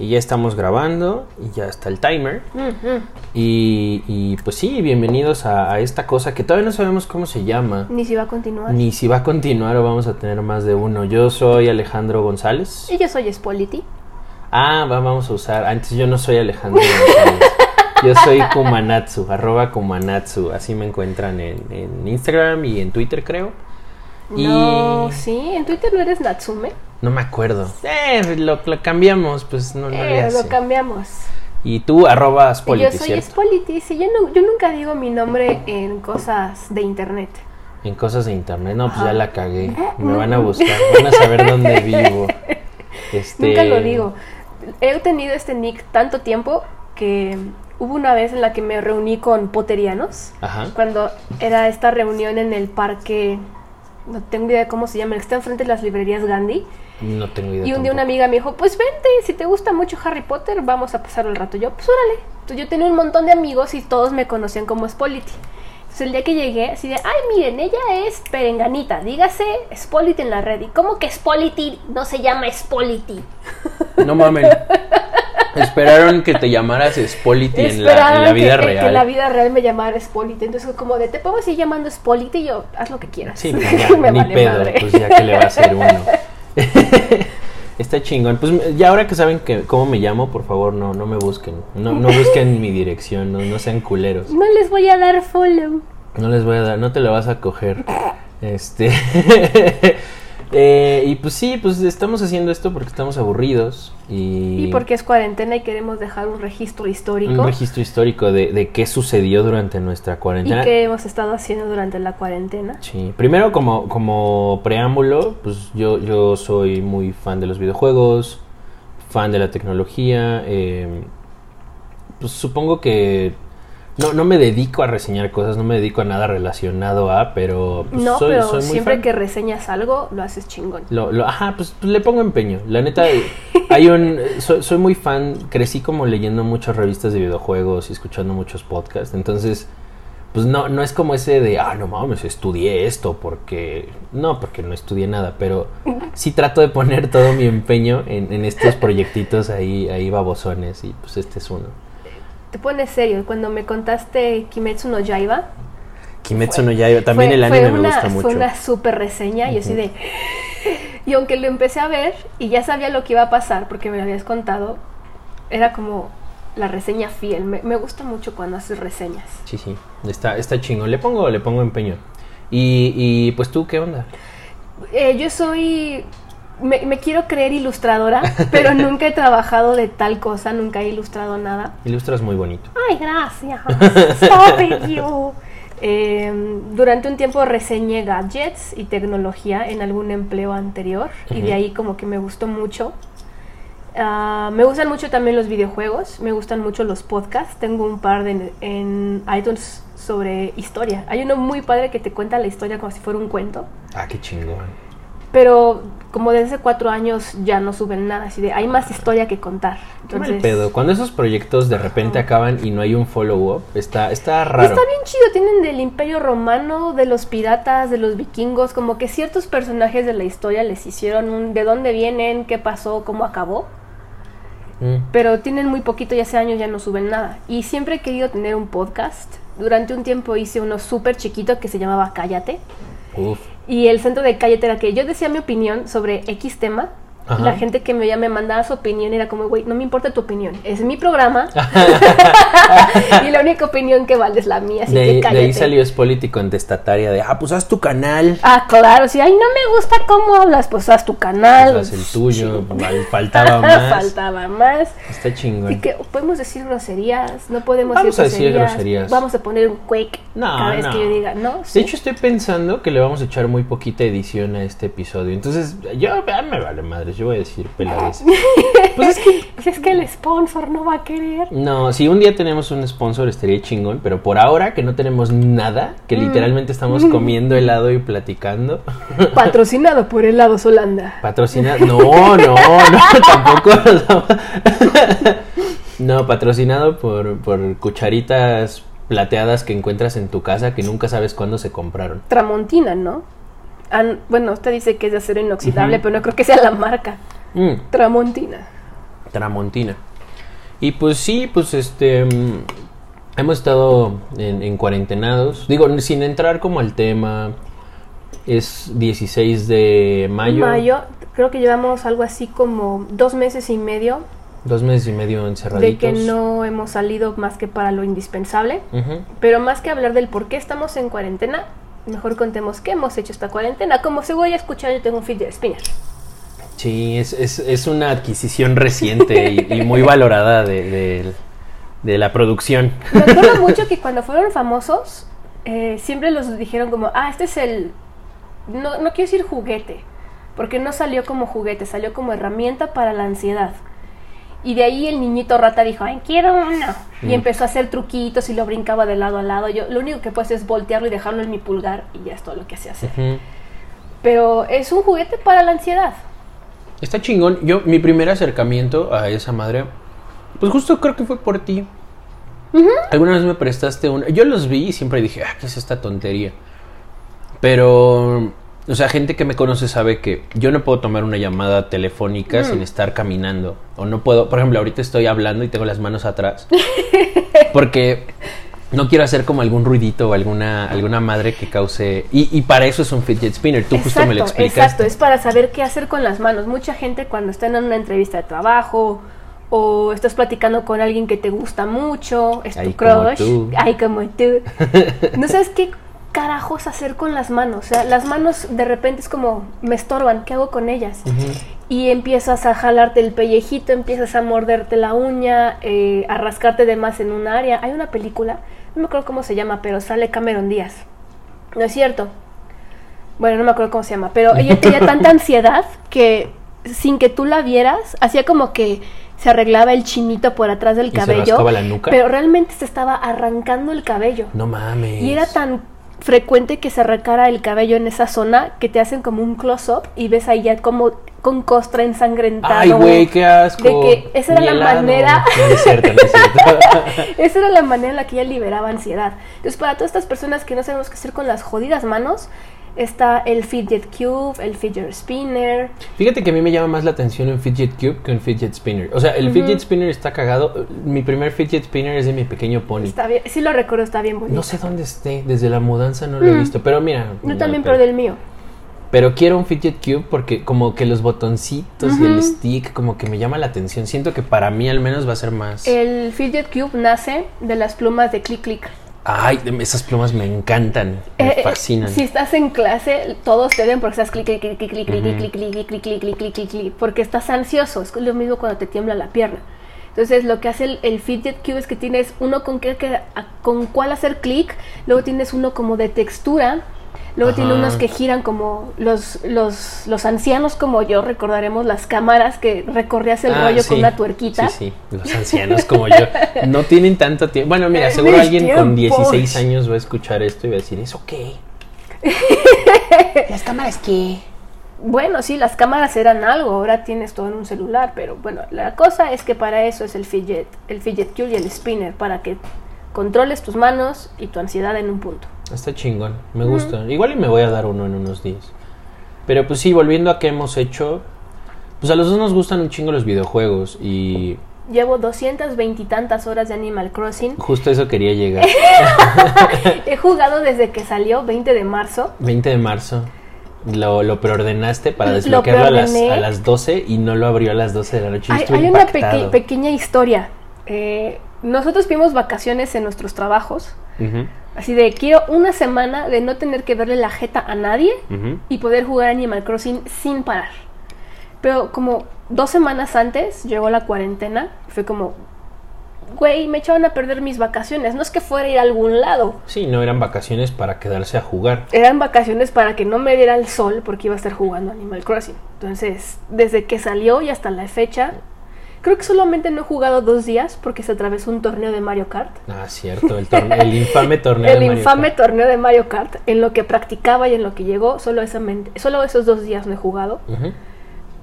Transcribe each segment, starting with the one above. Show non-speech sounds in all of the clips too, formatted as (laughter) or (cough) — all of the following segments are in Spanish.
Y ya estamos grabando y ya está el timer. Y, y, pues sí, bienvenidos a, a esta cosa que todavía no sabemos cómo se llama. Ni si va a continuar. Ni si va a continuar o vamos a tener más de uno. Yo soy Alejandro González. Y yo soy Spolity. Ah, va- vamos a usar. Antes yo no soy Alejandro González. (laughs) Yo soy Kumanatsu, arroba Kumanatsu. Así me encuentran en, en Instagram y en Twitter, creo. Y No, sí, en Twitter no eres Natsume. No me acuerdo. Eh, lo, lo cambiamos, pues no, no le Eh, hace. lo cambiamos. Y tú, arroba Y Spolity, yo soy ¿cierto? Spolity. Sí, yo, no- yo nunca digo mi nombre en cosas de internet. En cosas de internet. No, pues ya la cagué. Me van a buscar, van a saber dónde (laughs) vivo. Este... Nunca lo digo. He tenido este nick tanto tiempo que hubo una vez en la que me reuní con poterianos. Ajá. Cuando era esta reunión en el parque, no tengo idea de cómo se llama, el que está enfrente de las librerías Gandhi. No tengo idea. Y un día una tampoco. amiga me dijo, pues vente, si te gusta mucho Harry Potter, vamos a pasar el rato. Yo, pues órale. Entonces yo tenía un montón de amigos y todos me conocían como Spolity. Entonces el día que llegué, así de, ay, miren, ella es perenganita, dígase Spolity en la red. ¿Y cómo que Spolity no se llama Spolity? No mames. (laughs) Esperaron que te llamaras Spolity en la, en la vida que, que real. en la vida real me llamara Spolity. Entonces como de, te podemos seguir llamando Spolity y yo, haz lo que quieras. Sí, (laughs) pues ya, Me ni vale pedo, madre. pues ya que le va a hacer uno. (laughs) Está chingón. Pues ya ahora que saben que cómo me llamo, por favor, no, no me busquen. No, no busquen mi dirección, no, no sean culeros. No les voy a dar follow. No les voy a dar, no te lo vas a coger. (laughs) Este. Eh, y pues sí, pues estamos haciendo esto porque estamos aburridos. Y, Y porque es cuarentena y queremos dejar un registro histórico. un registro histórico de, de qué sucedió durante nuestra ¿Y cuarentena. qué hemos estado haciendo durante la cuarentena? Sí, primero como, como preámbulo, pues yo, yo soy muy fan de los videojuegos, fan de la tecnología, eh, pues supongo que no, no me dedico a reseñar cosas, no me dedico a nada relacionado a, pero pues, no, soy, pero soy muy siempre fan. que reseñas algo, lo haces chingón. Lo, lo- ajá, pues, pues, le pongo empeño. La neta, (laughs) hay un, soy, soy muy fan, crecí como leyendo muchas revistas de videojuegos y escuchando muchos podcasts. Entonces, pues no, no es como ese de, ah, no mames, estudié esto porque... No, porque no estudié nada, pero sí trato de poner todo mi empeño en, en estos proyectitos ahí, ahí babosones y pues este es uno. Te pones serio. Cuando me contaste Kimetsu no Yaiba, Kimetsu no Yaiba, también fue- el anime me gusta mucho. Fue una super reseña y así de... (laughs) Y aunque lo empecé a ver y ya sabía lo que iba a pasar porque me lo habías contado, era como la reseña fiel. Me, me gusta mucho cuando haces reseñas. Sí, sí, está, está chingón. Le pongo, le pongo empeño. Y, y pues tú, ¿qué onda? Eh, yo soy... Me, me quiero creer ilustradora, (laughs) pero nunca he trabajado de tal cosa, nunca he ilustrado nada. Ilustras muy bonito. Ay, gracias. (laughs) Stop you. Eh, durante un tiempo reseñé gadgets y tecnología en algún empleo anterior y de ahí como que me gustó mucho. Ah, me gustan mucho también los videojuegos, me gustan mucho los podcasts. Tengo un par de, en iTunes sobre historia. Hay uno muy padre que te cuenta la historia como si fuera un cuento. Ah, qué chingón. Pero como desde hace cuatro años ya no suben nada, así de hay más historia que contar. Entonces, pedo. Cuando esos proyectos de repente acaban y no hay un follow-up, está, está raro. Está bien chido, tienen del Imperio Romano, de los piratas, de los vikingos, como que ciertos personajes de la historia les hicieron un de dónde vienen, qué pasó, cómo acabó, Mm. pero tienen muy poquito y hace años ya no suben nada. Y siempre he querido tener un podcast. Durante un tiempo hice uno súper chiquito que se llamaba Cállate. Uf. Y el centro de Cállate era que yo decía mi opinión sobre X tema. Ajá. La gente que me veía me mandaba su opinión era como, güey, no me importa tu opinión, es mi programa. (laughs) y la única opinión que vale es la mía, así De, que ahí- de cállate. ahí salió Spolity contestataria de, ah, pues haz tu canal. Ah, claro, si ay no me gusta cómo hablas, pues haz tu canal. Pues haz el tuyo, fal- (laughs) faltaba (laughs) más. Faltaba más. Está chingón. que podemos decir groserías, no podemos Vamos a decir groserías. groserías. Vamos a poner un quake No, cada vez no. que yo diga, ¿no? De hecho, estoy pensando que le vamos a echar muy poquita edición a este episodio. Entonces, yo me vale madres, yo voy a decir peladez. (laughs) Pues es que Pues es que el sponsor no va a querer. No, si un día tenemos un sponsor estaría chingón, pero por ahora que no tenemos nada, que Mm. literalmente estamos comiendo helado y platicando, (laughs) Patrocinado por helados Holanda. patrocinado, no, no, no, (laughs) tampoco. no, patrocinado por, por cucharitas plateadas que encuentras en tu casa que nunca sabes cuándo se compraron. Tramontina, ¿no? An- bueno, usted dice que es de acero inoxidable, pero no creo que sea la marca. Mm, Tramontina. Tramontina. Y pues sí, pues este. mm, Hemos estado en, en cuarentenados. Digo, sin entrar como al tema. Es 16 de mayo. Mayo, creo que llevamos algo así como dos meses y medio Dos meses y medio encerraditos. de que no hemos salido más que para lo indispensable. Pero más que hablar del por qué estamos en cuarentena, mejor contemos qué hemos hecho esta cuarentena. Como se voy a escuchar, yo tengo un fidget spinner. Sí, es, es, es una adquisición reciente y, y muy valorada de, de- de la producción. (laughs) Me acuerdo mucho que cuando fueron famosos, eh, siempre los dijeron como, ah, este es el... No, no quiero decir juguete, porque no salió como juguete, salió como herramienta para la ansiedad. Y de ahí el niñito rata dijo, ay, quiero uno. Y Mm. empezó a hacer truquitos y lo brincaba de lado a lado. Yo lo único que puedo hacer es voltearlo y dejarlo en mi pulgar y ya es todo lo que sé hacer. Pero es un juguete para la ansiedad. Está chingón. Yo, mi primer acercamiento a esa madre, pues justo creo que fue por ti. Alguna vez me prestaste una. Yo los vi y siempre dije, ah, ¿qué es esta tontería? Pero, o sea, gente que me conoce sabe que yo no puedo tomar una llamada telefónica sin estar caminando. O no puedo, por ejemplo, ahorita estoy hablando y tengo las manos atrás. (laughs) porque no quiero hacer como algún ruidito o alguna, alguna madre que cause. Y, y para eso es un fidget spinner. Tú justo me lo explicaste. Exacto, es para saber qué hacer con las manos. Mucha gente cuando están en una entrevista de trabajo o estás platicando con alguien que te gusta mucho, es tu Ay, como crush, tú. ay como tú, (laughs) no sabes qué carajos hacer con las manos. O sea, las manos de repente es como, me estorban, ¿qué hago con ellas? Y empiezas a jalarte el pellejito, empiezas a morderte la uña, eh, a rascarte de más en un área. Hay una película, no me acuerdo cómo se llama, pero sale Cameron Díaz. No es cierto. Bueno, no me acuerdo cómo se llama, pero ella tenía (laughs) tanta ansiedad que sin que tú la vieras, hacía como que se arreglaba el chinito por atrás del ¿Y se cabello. rascaba la nuca? Pero realmente se estaba arrancando el cabello. No mames. Y era tan frecuente que se arrancara el cabello en esa zona que te hacen como un close-up y ves ahí ya como con costra ensangrentada. Ay, güey, qué asco. De que esa era la manera. No es cierto, no es cierto. (laughs) Esa era la manera en la que ella liberaba ansiedad. Entonces, para todas estas personas que no sabemos qué hacer con las jodidas manos, está el fidget cube, el fidget spinner. Fíjate que a mí me llama más la atención un fidget cube que un fidget spinner. O sea, el fidget spinner está cagado. Mi primer fidget spinner es de mi pequeño pony. Está bien, sí lo recuerdo, está bien bonito. No sé dónde esté, desde la mudanza no lo he Mm. visto, pero mira. Yo no, también, pero, del mío. pero quiero un fidget cube porque como que los botoncitos y el stick como que me llama la atención. Siento que para mí al menos va a ser más... El fidget cube nace de las plumas de click click. Ay, esas plumas me encantan, me Eh, eh, fascinan. Si estás en clase, todos te ven porque estás clic, clic, clic, clic, clic, clic, clic, clic, clic, clic, clic, clic, clic, porque estás ansioso. Es lo mismo cuando te tiembla la pierna. Entonces, lo que hace el, el fidget cube es que tienes uno con qué que- a- con cuál hacer clic, luego tienes uno como de textura, luego tiene unos que giran como los, los, los ancianos como yo, recordaremos las cámaras que recorrías el Ah, rollo sí. con una tuerquita. Sí, sí, los ancianos como yo (laughs) no tienen tanto tiempo. Bueno, mira, seguro alguien con tiempos. 16 años va a escuchar esto y va a decir, ¿eso qué? (laughs) ¿Las cámaras qué? Bueno, sí, las cámaras eran algo, ahora tienes todo en un celular, pero bueno, la cosa es que para eso es el fidget, el fidget cube y el spinner, para que controles tus manos y tu ansiedad en un punto. Está chingón, me gusta. Igual y me voy a dar uno en unos días. Pero pues sí, volviendo a qué hemos hecho, pues a los dos nos gustan un chingo los videojuegos y Llevo 220 y tantas horas de Animal Crossing. justo eso quería llegar. (laughs) He jugado desde que salió, 20 de marzo. 20 de marzo. Lo, lo preordenaste para Lo desbloquearlo a las, a las 12 y no lo abrió a las 12 de la noche. Hay, hay una peque- pequeña historia. Eh, nosotros vimos vacaciones en nuestros trabajos. Ujú, Así de, quiero una semana de no tener que verle la jeta a nadie y poder jugar Animal Crossing sin parar. Pero como dos semanas antes llegó la cuarentena, fue como, güey, me echaban a perder mis vacaciones. No es que fuera a ir a algún lado, Sí, no eran vacaciones para quedarse a jugar. eran vacaciones para que no me diera el sol porque iba a estar jugando Animal Crossing. Entonces, desde que salió y hasta la fecha, creo que solamente no he jugado dos días porque se atravesó un torneo de Mario Kart. Ah, cierto, el, torne- el infame torneo (laughs) El de Mario infame Kart. torneo de Mario Kart, en lo que practicaba y en lo que llegó, solo, esa solo esos dos días no he jugado.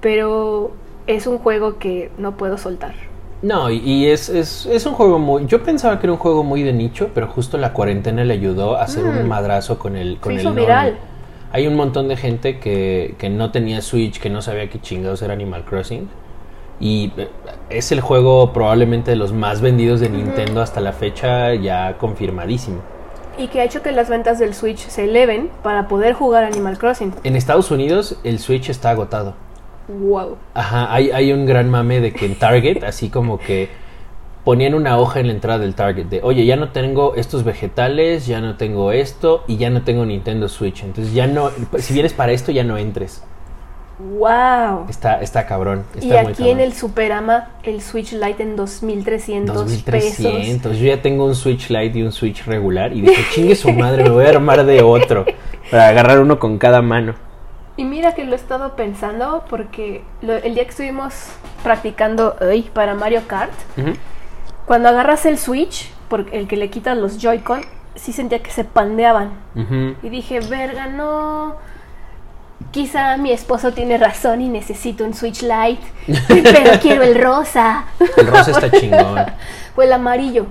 Pero es un juego que no puedo soltar. No, y, es, es, es un juego muy... Yo pensaba que era un juego muy de nicho, pero justo la cuarentena le ayudó a hacer un Mm. madrazo con el con Se el hizo Noni. viral. Hay un montón de gente que, que no tenía Switch, que no sabía qué chingados era Animal Crossing. Y eh, es el juego probablemente de los más vendidos de Nintendo hasta la fecha, ya confirmadísimo. Y que ha hecho que las ventas del Switch se eleven para poder jugar Animal Crossing. En Estados Unidos el Switch está agotado. Wow. Ajá, hay, hay un gran mame de que en Target, así como que ponían una hoja en la entrada del Target de, oye, ya no tengo estos vegetales, ya no tengo esto y ya no tengo Nintendo Switch. Entonces ya no, si vienes para esto, ya no entres. Wow. Está, está cabrón. Está y muy aquí en el Superama el Switch Lite en 2300, pesos. 2300. Yo ya tengo un Switch Lite y un Switch regular. Y dije, chingue su madre, me voy a armar de otro. Para agarrar uno con cada mano. Y mira que lo he estado pensando porque lo- el día que estuvimos practicando ay, para Mario Kart, cuando agarras el Switch, porque el que le quitas los Joy-Con, sí sentía que se pandeaban. Y dije, verga, no. Quizá mi esposo tiene razón y necesito un Switch Lite, (laughs) pero quiero el rosa. El rosa está chingón. O el amarillo.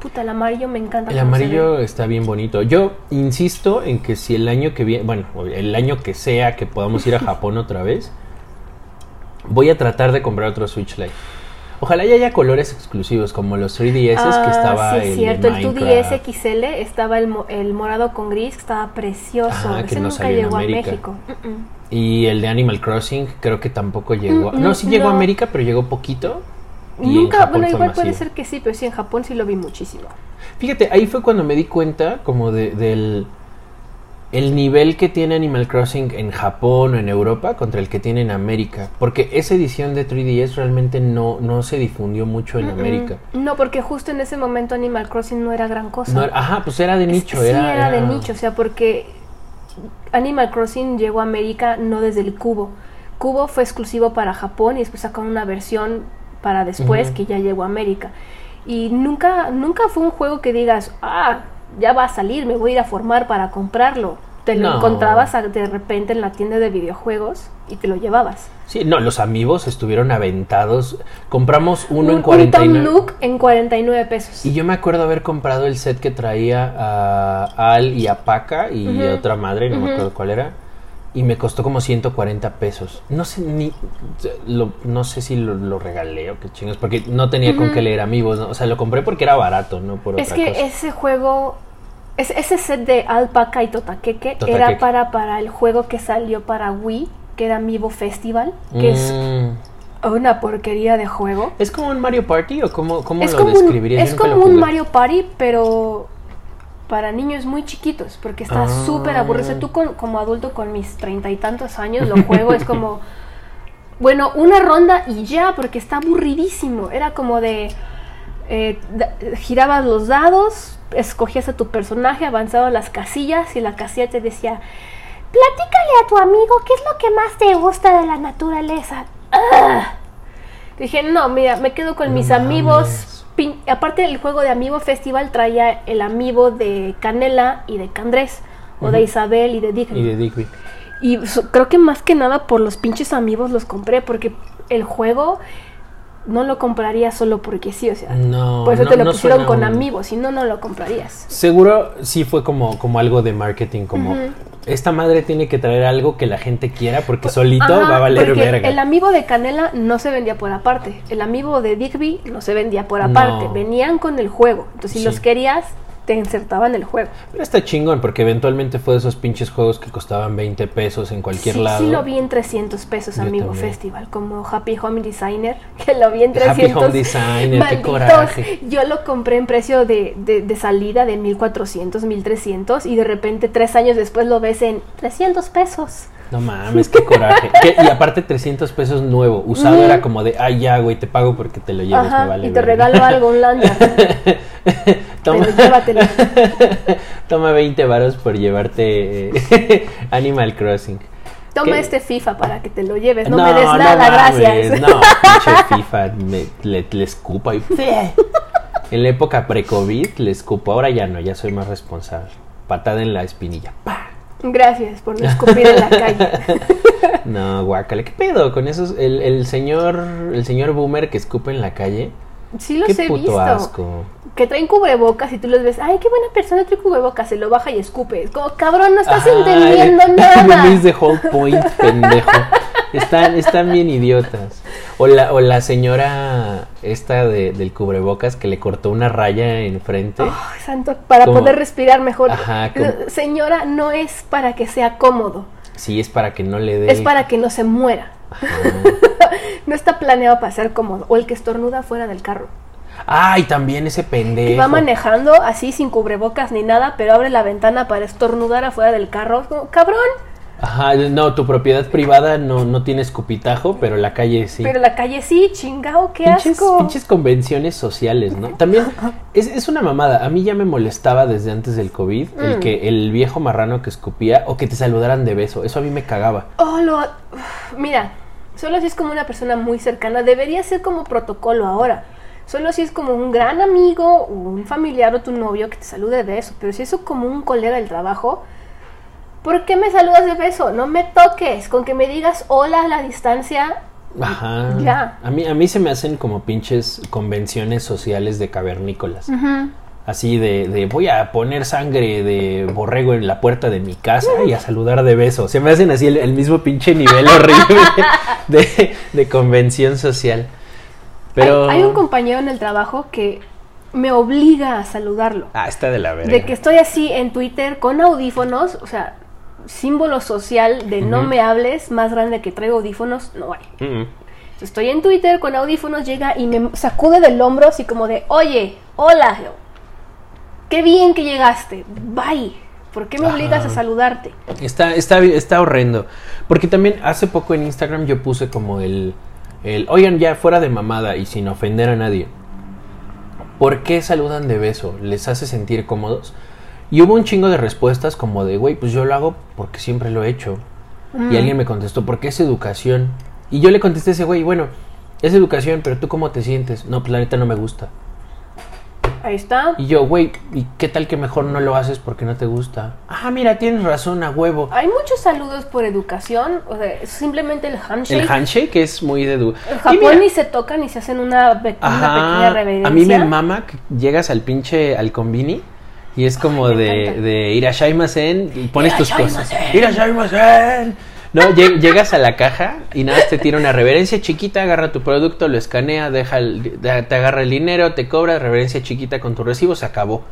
Puta, el amarillo me encanta. El amarillo está bien bonito. Yo insisto en que si el año que viene, bueno, el año que sea que podamos ir a Japón otra vez, voy a tratar de comprar otro Switch Lite. Ojalá ya haya colores exclusivos como los 3DS Ah, que estaba sí, el es cierto. El 2DS Minecraft. XL estaba el, mo- el morado con gris, que estaba precioso. Ajá, que Ese no nunca salió en llegó a. México. Y el de Animal Crossing creo que tampoco llegó. Mm, no, sí llegó a. América, pero llegó poquito. Nunca, bueno, igual puede ser que sí, pero sí, en Japón sí lo vi muchísimo. Fíjate, ahí fue cuando me di cuenta como de, del el nivel que tiene Animal Crossing en Japón o en Europa contra el que tiene en América. Porque esa edición de 3DS realmente no, no se difundió mucho en. América. No, porque justo en ese momento Animal Crossing no era gran cosa. No ajá, pues era de nicho. sí, era, era, de era- nicho, o sea, porque Animal Crossing llegó a América no desde el cubo. Cubo fue exclusivo para Japón y después sacaron una versión para después que ya llegó a América. Y nunca, nunca fue un juego que digas, ah, ya va a salir, me voy a ir a formar para comprarlo. Te lo No. encontrabas de repente en la tienda de videojuegos y te lo llevabas. Sí, no, los amigos estuvieron aventados. Compramos uno un, en un 49. Tom Nook en 49 pesos. Y yo me acuerdo haber comprado el set que traía a Al y a Paca y a otra madre, no me acuerdo cuál era. Y me costó como 140 pesos. No sé ni. lo- no sé si lo, lo regalé o qué chingos, porque no tenía con qué leer amigos. ¿no? O sea, lo compré porque era barato, no por Es otra que cosa. ese juego, es- ese set de Alpaca y Totaqueque Totaqueque. era para, para el juego que salió para Wii, que era Amiibo Festival, que es Mm. una porquería de juego. ¿Es como un Mario Party o cómo, cómo es lo como describirías? un, es como un. Mario Party, pero para niños muy chiquitos, porque está Ah. súper aburrido. O sea, tú con- como adulto con mis treinta y tantos años lo juego, es como, (laughs) bueno, una ronda y ya, porque está aburridísimo. Era como de, eh, girabas los dados, escogías a tu personaje, avanzabas las casillas y la casilla te decía, platícale a tu amigo qué es lo que más te gusta de la naturaleza. ¡Ah! Dije, no, mira, me quedo con No mis mames. amigos. Pin- Aparte, el juego de Amiibo Festival traía el amiibo de Canela y de Candrés, o de. Isabel y de Digny. Y de Digby. Y so- creo que más que nada por los pinches amigos los compré, porque el juego no lo compraría solo porque sí, o sea. No, por eso no- te lo no pusieron con un- amigos, si no, no lo comprarías. Seguro sí fue como, como algo de marketing, como esta madre tiene que traer algo que la gente quiera porque solito Ajá, va a valer verga. El amiibo de Canela no se vendía por aparte. El amiibo de Digby no se vendía por aparte. No. Venían con el juego. Entonces, si Sí. los querías, te insertaban el juego. Pero está chingón porque eventualmente fue de esos pinches juegos que costaban 20 pesos en cualquier sí, lado. sí lo vi en 300 pesos, Yo Amigo también. Festival, como Happy Home Designer, (laughs) que lo vi en Happy 300. Home Designer, qué Malditos. coraje. Yo lo compré en precio de, de, de salida de 1400, 1300 y de repente tres años después lo ves en 300 pesos. No mames, qué coraje. ¿Qué? Y aparte 300 pesos nuevo. Usado era como de, ay ya, güey, te pago porque te lo lleves, Ajá, me vale y te verga". regalo algo, un lanyard. (laughs) Toma, Pero. (laughs) Toma 20 varos por llevarte eh, (laughs) Animal Crossing. Toma ¿Qué? este FIFA para que te lo lleves. No, me des nada, mames, gracias. No, pinche FIFA, me- le, le escupo y... En la época pre-COVID le escupo, ahora ya no, ya soy más responsable. Patada en la espinilla. ¡pa! Gracias por no escupir en la calle. (laughs) No, guácale, ¿qué pedo con esos? El, el señor el señor boomer que escupe en la calle. Sí los qué he puto visto. asco. Que traen cubrebocas y tú los ves. Ay, qué buena persona trae cubrebocas. Se lo baja y escupe. Es como, cabrón, no estás entendiendo (laughs) nada. Memes de Whole Point, pendejo. Están, están bien idiotas. O la, o la señora esta de, del cubrebocas que le cortó una raya enfrente. Oh, santo, para Como- poder respirar mejor. Ajá, como- Señora, no es para que sea cómodo, Sí, es para que no le dé. es para que no se muera. (laughs) No está planeado para ser cómodo. O el que estornuda fuera del carro. Ay, también ese Que pendejo. va manejando así sin cubrebocas ni nada, pero abre la ventana para estornudar afuera del carro. Como, cabrón, Ajá, no, tu propiedad privada no, no tiene escupitajo, pero la calle sí. pero la calle sí, chingao, qué pinches, asco. pinches convenciones sociales, ¿no? También es, es una mamada. A mí ya me molestaba desde antes del COVID el Mm. que el viejo marrano que escupía o que te saludaran de beso. Eso a mí me cagaba. Oh, lo... Mira, solo si es como una persona muy cercana, debería ser como protocolo ahora. Solo si es como un gran amigo o un familiar o tu novio que te salude de beso. Pero si es como un colega del trabajo, ¿por qué me saludas de beso? No me toques. Con que me digas hola a la distancia. Ajá. Ya. A mí, a mí se me hacen como pinches convenciones sociales de cavernícolas. Así de, de voy a poner sangre de borrego en la puerta de mi casa y a saludar de beso. Se me hacen así el, el mismo pinche nivel horrible (laughs) de, de convención social. Pero... Hay, hay un compañero en el trabajo que me obliga a saludarlo. Ah, está de la verga. De que estoy así en Twitter con audífonos, o sea, símbolo social de no me hables, más grande que traigo audífonos, no hay. Mm. Entonces, Estoy en Twitter con audífonos, llega y me sacude del hombro así como de, oye, hola, qué bien que llegaste, bye, ¿por qué me obligas a saludarte? Está, está, está horrendo. Porque también hace poco en Instagram yo puse como el, el, oigan ya fuera de mamada y sin ofender a nadie. ¿Por qué saludan de beso? ¿Les hace sentir cómodos? Y hubo un chingo de respuestas como de, güey, pues yo lo hago porque siempre lo he hecho. Mm. Y alguien me contestó, porque es educación. Y yo le contesté a ese güey, bueno, es educación, pero tú cómo te sientes? No, pues la neta no me gusta. Ahí está. Y yo, güey, ¿y qué tal que mejor no lo haces porque no te gusta? Ah, mira, tienes razón, a huevo. Hay muchos saludos por educación, o sea, simplemente el handshake. El handshake es muy de... du- En Japón mira, ni se tocan ni se hacen una, pe- una pequeña reverencia. a mí me mama que llegas al pinche al combini y es como Ay, me de, encanta. de Irashaimasen y pones tus cosas. Irashaimasen. Irashaimasen. No, lle- llegas a la caja y nada, te tira una reverencia chiquita, agarra tu producto, lo escanea, deja el- te agarra el dinero, te cobra reverencia chiquita con tu recibo, se acabó.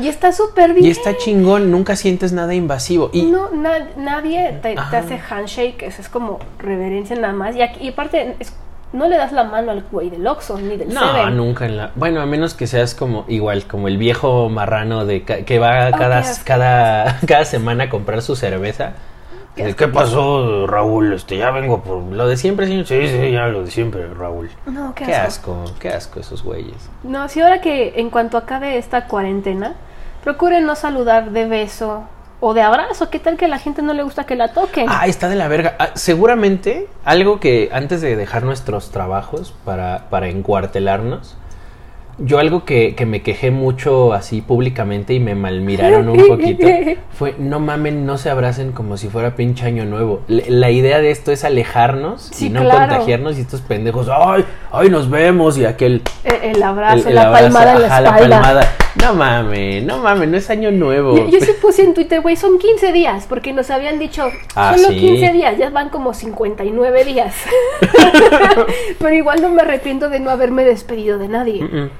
Y está súper bien. Y está chingón, nunca sientes nada invasivo. Y No, na- nadie te, hace handshake, eso es como reverencia nada más. Y, aquí- y aparte, es- no le das la mano al güey del Oxxo ni del No, Seven. nunca en la. Bueno, a menos que seas como igual, como el viejo marrano de ca- que va Ah, cada, cada, (laughs) cada semana a comprar su cerveza. ¿Qué pasó, Raúl? Este, ya vengo por lo de siempre, señor. Sí, sí, ya lo de siempre, Raúl. No, qué, Qué asco. asco, qué asco esos güeyes. No, si ahora que en cuanto acabe esta cuarentena, procuren no saludar de beso o de abrazo. ¿Qué tal que a la gente no le gusta que la toquen? Ah, está de la verga. Ah, seguramente algo que antes de dejar nuestros trabajos para, para encuartelarnos, yo algo que, que me quejé mucho así públicamente y me malmiraron un poquito (laughs) fue no mamen, no se abracen como si fuera pinche año nuevo. Le- La idea de esto es alejarnos Sí, y no claro. contagiarnos y estos pendejos, ay, ay, nos vemos y aquel El, el abrazo, el- el la abrazo, palmada en la ajá, espalda. palmada. No mames, no mames, no es año nuevo. Yo, yo sí (laughs) puse en Twitter, güey, son 15 días, porque nos habían dicho, Ah, solo sí. 15 días, ya van como 59 días. (laughs) Pero igual no me arrepiento de no haberme despedido de nadie. Mm, mm.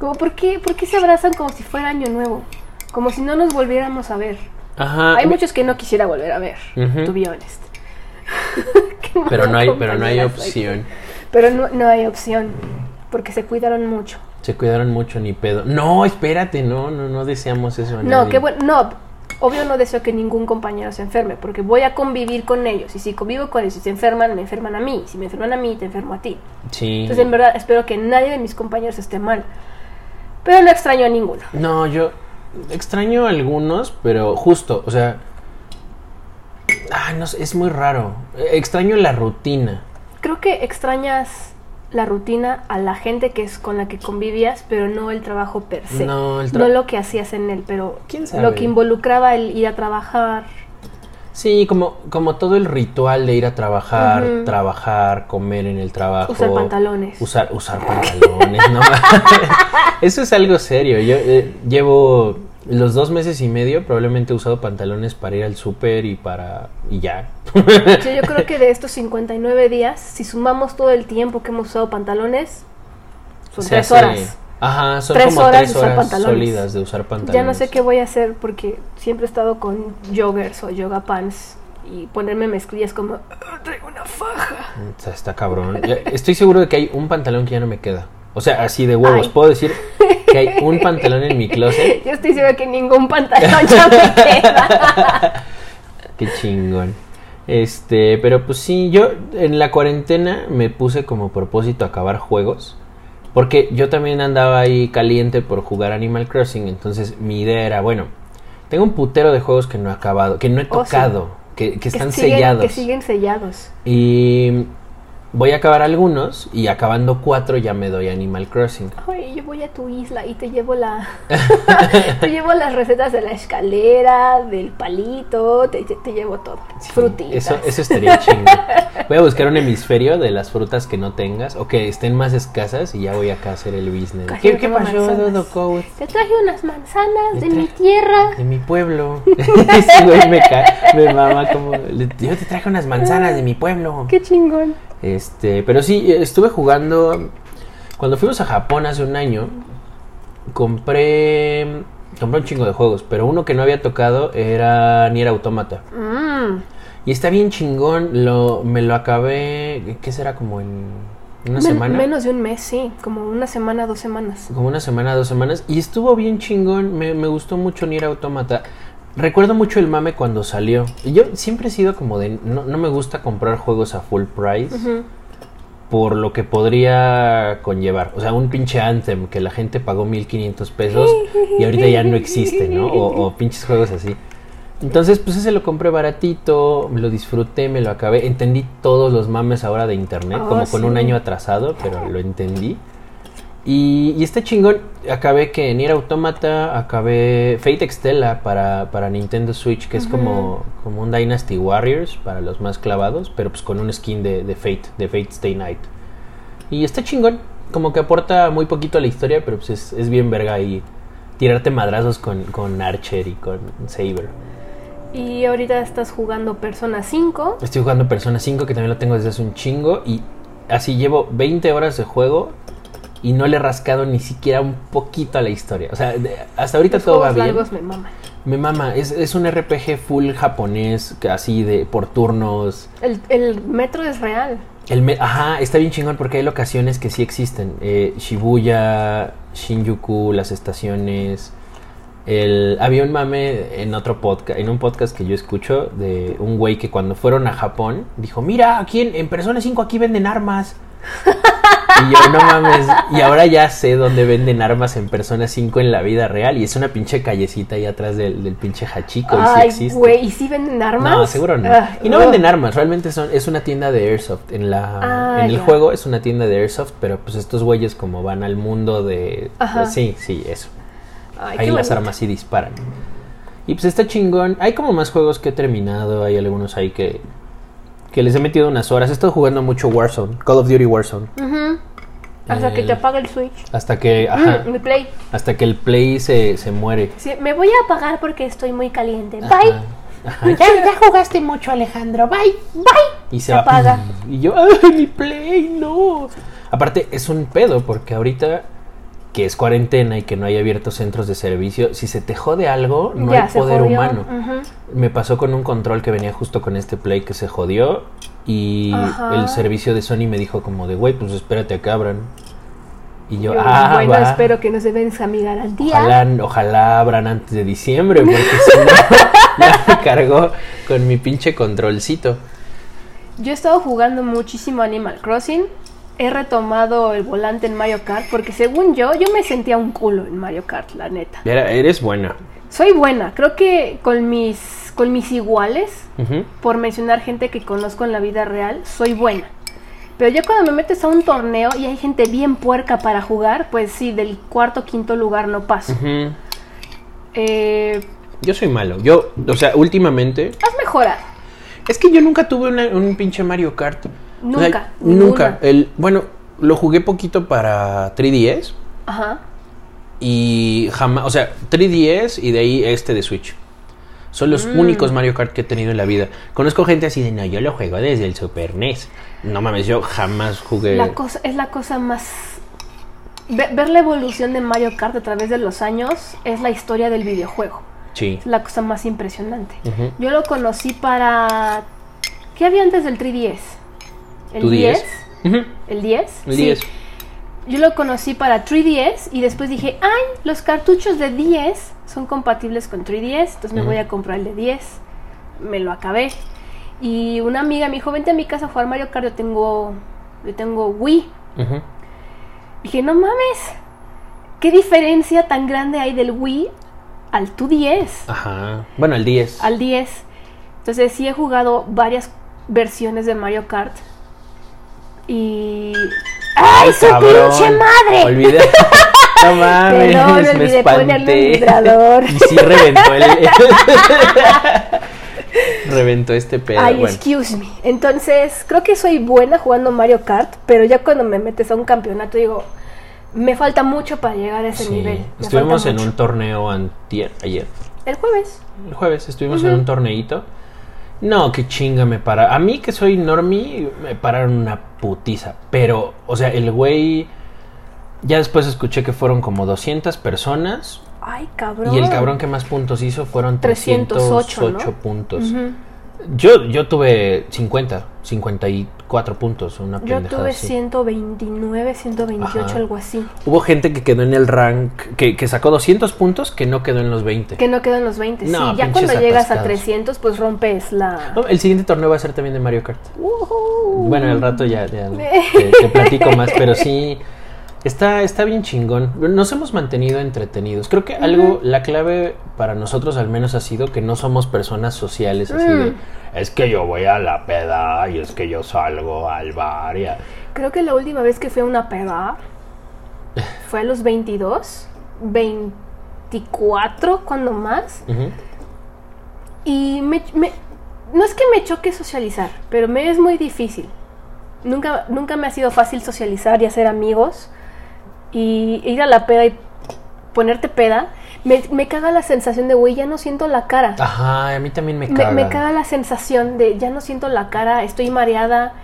Como, ¿por qué, ¿por qué se abrazan como si fuera año nuevo? Como si no nos volviéramos a ver. Ajá. Hay muchos que no quisiera volver a ver, Ujú. to be honest. (laughs) Pero no hay, pero no hay opción. Pero no, no hay opción, porque se cuidaron mucho. Se cuidaron mucho ni pedo. No, espérate, no, no, no deseamos eso. a No, nadie. qué bueno, no, obvio no deseo que ningún compañero se enferme, porque voy a convivir con ellos, y si convivo con ellos y se enferman, me enferman a mí, si me enferman a mí, te enfermo a ti. Sí. Entonces, en verdad, espero que nadie de mis compañeros esté mal, pero no extraño a ninguno. No, yo extraño a algunos, pero justo, o sea. Ah, no sé, es muy raro. Eh, Extraño la rutina. Creo que extrañas la rutina a la gente que es con la que convivías, pero no el trabajo per se. No, el tra- No lo que hacías en él, pero ¿Quién sabe? lo que involucraba el ir a trabajar. Sí, como, como todo el ritual de ir a trabajar, trabajar, comer en el trabajo. Usar pantalones. Usar, usar pantalones, no. (laughs) Eso es algo serio. Yo eh, llevo los dos meses y medio probablemente he usado pantalones para ir al súper y para... y ya. Yo creo que de estos 59 días, si sumamos todo el tiempo que hemos usado pantalones, son Se tres hace- horas. Ajá, son Tres como horas tres de usar horas pantalones. sólidas de usar pantalones. Ya no sé qué voy a hacer porque siempre he estado con joggers o yoga pants y ponerme mezclillas como "Ah, traigo una faja. O sea, está cabrón. Estoy seguro de que hay un pantalón que ya no me queda. O sea, así de huevos. Ay. Puedo decir que hay un (laughs) pantalón en mi closet. Yo estoy segura que ningún pantalón ya me (laughs) queda. Qué chingón. Este, pero pues sí, yo en la cuarentena me puse como propósito acabar juegos. Porque yo también andaba ahí caliente por jugar Animal Crossing. Entonces mi idea era, bueno, tengo un putero de juegos que no he acabado, que no he Oh, sí. tocado, que, que están siguen, sellados. Que siguen sellados. Y voy a acabar algunos y acabando cuatro ya me doy Animal Crossing. Ay, yo voy a tu isla y te llevo la. (laughs) (laughs) te llevo las recetas de la escalera, del palito, te, llevo todo. Sí, Frutitas. Eso, eso estaría chingón. Voy a buscar un hemisferio de las frutas que no tengas o que estén más escasas y ya voy acá a hacer el business. ¿Qué, pasó. Dodo Code? Te traje unas manzanas de mi tierra. De mi pueblo. (laughs) Ese güey me, me mama como... le- Yo te traje unas manzanas de mi pueblo. Qué chingón. Este, pero sí, estuve jugando. Cuando fuimos a Japón hace un año, compré. Compré un chingo de juegos, pero uno que no había tocado era Nier Automata. Mm. Y está bien chingón, lo, me lo acabé, ¿qué será? Como en una Men- semana. Menos de un mes, sí. Como una semana, dos semanas. Como una semana, dos semanas. Y estuvo bien chingón, me, me gustó mucho Nier Automata. Recuerdo mucho el mame cuando salió. Yo siempre he sido como de, no, no me gusta comprar juegos a full price. Por lo que podría conllevar. O sea, un pinche Anthem que la gente pagó 1500 pesos y ahorita ya no existe, ¿no? O, o pinches juegos así. Entonces, pues ese lo compré baratito, lo disfruté, me lo acabé. Entendí todos los mames ahora de internet, Oh, como con un año atrasado, pero lo entendí. Y, y está chingón. Acabé que Nier Automata, acabé Fate Extella para, para Nintendo Switch, que es como, como un Dynasty Warriors para los más clavados, pero pues con un skin de, de Fate, de Fate Stay Night. Y está chingón. Como que aporta muy poquito a la historia, pero pues es, es bien verga ahí tirarte madrazos con, con Archer y con Saber. Y ahorita estás jugando Persona 5. Estoy jugando Persona 5, que también lo tengo desde hace un chingo. Y así llevo 20 horas de juego y no le he rascado ni siquiera un poquito a la historia. O sea, de- hasta ahorita Los todo va bien. largos me maman. Me mama, es, es un RPG full japonés, así de por turnos. El, el metro es real. El me- Ajá, está bien chingón porque hay locaciones que sí existen. Eh, Shibuya, Shinjuku, las estaciones. El, había un mame en otro podcast, en un podcast que yo escucho de un güey que cuando fueron a Japón dijo, mira, aquí en, en Persona 5 aquí venden armas. (laughs) y yo no mames, y ahora ya sé dónde venden armas en Persona 5 en la vida real y es una pinche callecita ahí atrás del, del pinche Hachiko y sí existe. güey, ¿y si venden armas? No, seguro no. Ah, y no venden armas, realmente son, es una tienda de Airsoft. En la Ah, en el juego es una tienda de Airsoft, pero pues estos güeyes como van al mundo de... Ajá. pues, sí, sí, eso. Ay, Ahí las bonito. armas sí disparan. Y pues está chingón. Hay como más juegos que he terminado, hay algunos ahí que, que les he metido unas horas. He estado jugando mucho Warzone, Call of Duty Warzone. Ujú. Hasta que El- te apaga el Switch. Hasta que, ajá, Mm, mi play. hasta que el play se, se muere. Sí, me voy a apagar porque estoy muy caliente. Ajá, Bye. ajá. Ya, ya jugaste mucho, Alejandro. Bye. Bye. Y se, Se va. apaga. Y yo, ¡ay, mi play! ¡No! Aparte, es un pedo, porque ahorita que es cuarentena y que no hay abiertos centros de servicio, si se te jode algo, no Ya, hay poder humano. Me pasó con un control que venía justo con este play que se jodió y el servicio de Sony me dijo como de, güey, pues espérate a que abran. Y yo, Yo, ah, bueno, va. espero que nos venza mi garantía. Ojalá, ojalá abran antes de diciembre, porque si no, (laughs) ya me cargó con mi pinche controlcito. Yo he estado jugando muchísimo Animal Crossing. He retomado el volante en Mario Kart porque según yo, yo me sentía un culo en Mario Kart, la neta. Era- eres buena. Soy buena, creo que con mis, con mis iguales, por mencionar gente que conozco en la vida real, soy buena. Pero ya cuando me metes a un torneo y hay gente bien puerca para jugar, pues sí, del cuarto quinto lugar no paso. Eh, Yo soy malo. Yo, o sea, últimamente. has mejorado. Es que yo nunca tuve una- un pinche Mario Kart. O sea, Nunca, nunca. El, bueno, lo jugué poquito para 3DS. Ajá. Y jamás, o sea, 3DS y de ahí este de Switch. Son los Mm. únicos Mario Kart que he tenido en la vida. Conozco gente así de, no, yo lo juego desde el Super NES. No mames, yo jamás jugué. La cosa, es la cosa más... ve- ver la evolución de Mario Kart a través de los años es la historia del videojuego. Sí. Es la cosa más impresionante. Yo lo conocí para... ¿Qué había antes del 3DS? ¿El ¿Tu 10? Ujú, ¿El 10? El Sí. 10. Yo lo conocí para 3DS y después dije, ay, los cartuchos de 10 son compatibles con 3DS, entonces me Ujú. voy a comprar el de 10. Me lo acabé. Y una amiga me dijo, vente a mi casa a jugar Mario Kart, yo tengo, yo tengo Wii. Ujú. Dije, no mames, ¿qué diferencia tan grande hay del Wii al tu 10? Ajá. Bueno, el 10. Al 10. Entonces sí he jugado varias versiones de Mario Kart. Y... ¡Ay, su Cabrón. pinche madre! Olvidé. (laughs) No mames, Perdón, me olvidé espanté. vibrador. Y (laughs) sí reventó el... (laughs) reventó este pedo. Ay, bueno. excuse me. Entonces, creo que soy buena jugando Mario Kart, pero ya cuando me metes a un campeonato digo, me falta mucho para llegar a ese Sí. nivel. me Estuvimos en mucho. un torneo antier, ayer. El jueves. El jueves estuvimos en un torneito. No, qué chinga me para. A mí que soy normie, me pararon una putiza. Pero, o sea, el güey... Ya después escuché que fueron como 200 personas. Ay, cabrón. Y el cabrón que más puntos hizo fueron 308, 308 ¿no? puntos. Yo, yo tuve 50, 54 puntos, una Yo tuve así. 129, 128, Ajá. algo así. Hubo gente que quedó en el rank, que, que sacó 200 puntos, que no quedó en los 20. Que no quedan los 20. No, sí, ya cuando llegas a atascados. 300, pues rompes la... No, el siguiente torneo va a ser también de Mario Kart. Ujú. Bueno, al rato ya, ya (laughs) te, te platico más, pero sí, está, está bien chingón. Nos hemos mantenido entretenidos. Creo que algo, la clave para nosotros al menos ha sido que no somos personas sociales así de, Mm. es que yo voy a la peda y es que yo salgo al bar y a-". Creo que la última vez que fui a una peda (laughs) fue a los 22, 24, cuando más. Y me, me- no es que me choque socializar, pero me es muy difícil. Nunca, nunca me ha sido fácil socializar y hacer amigos. Y ir a la peda y ponerte peda. Me, me caga la sensación de, güey, ya no siento la cara. Ajá, a mí también me caga. me caga la sensación de ya no siento la cara, estoy mareada.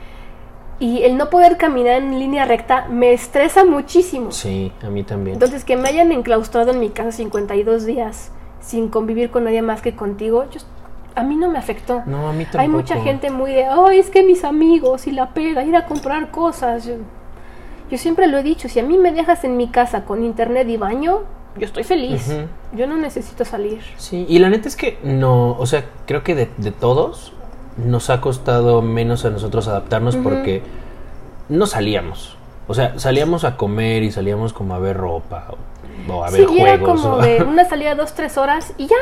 Y el no poder caminar en línea recta me estresa muchísimo. Sí, a mí también. Entonces, que me hayan enclaustrado en mi casa 52 días sin convivir con nadie más que contigo, yo- a mí no me afectó. no, a mí tampoco. Hay mucha gente muy de, ay, es que mis amigos y la peda, ir a comprar cosas. Yo, yo siempre lo he dicho, si a mí me dejas en mi casa con internet y baño, yo estoy feliz. Yo no necesito salir. Sí, y la neta es que no, o sea, creo que de, de todos nos ha costado menos a nosotros adaptarnos porque no salíamos. O sea, salíamos a comer y salíamos como a ver ropa o, o a ver Sí, y era juegos. como o- de (laughs) una salida dos, tres horas y ya.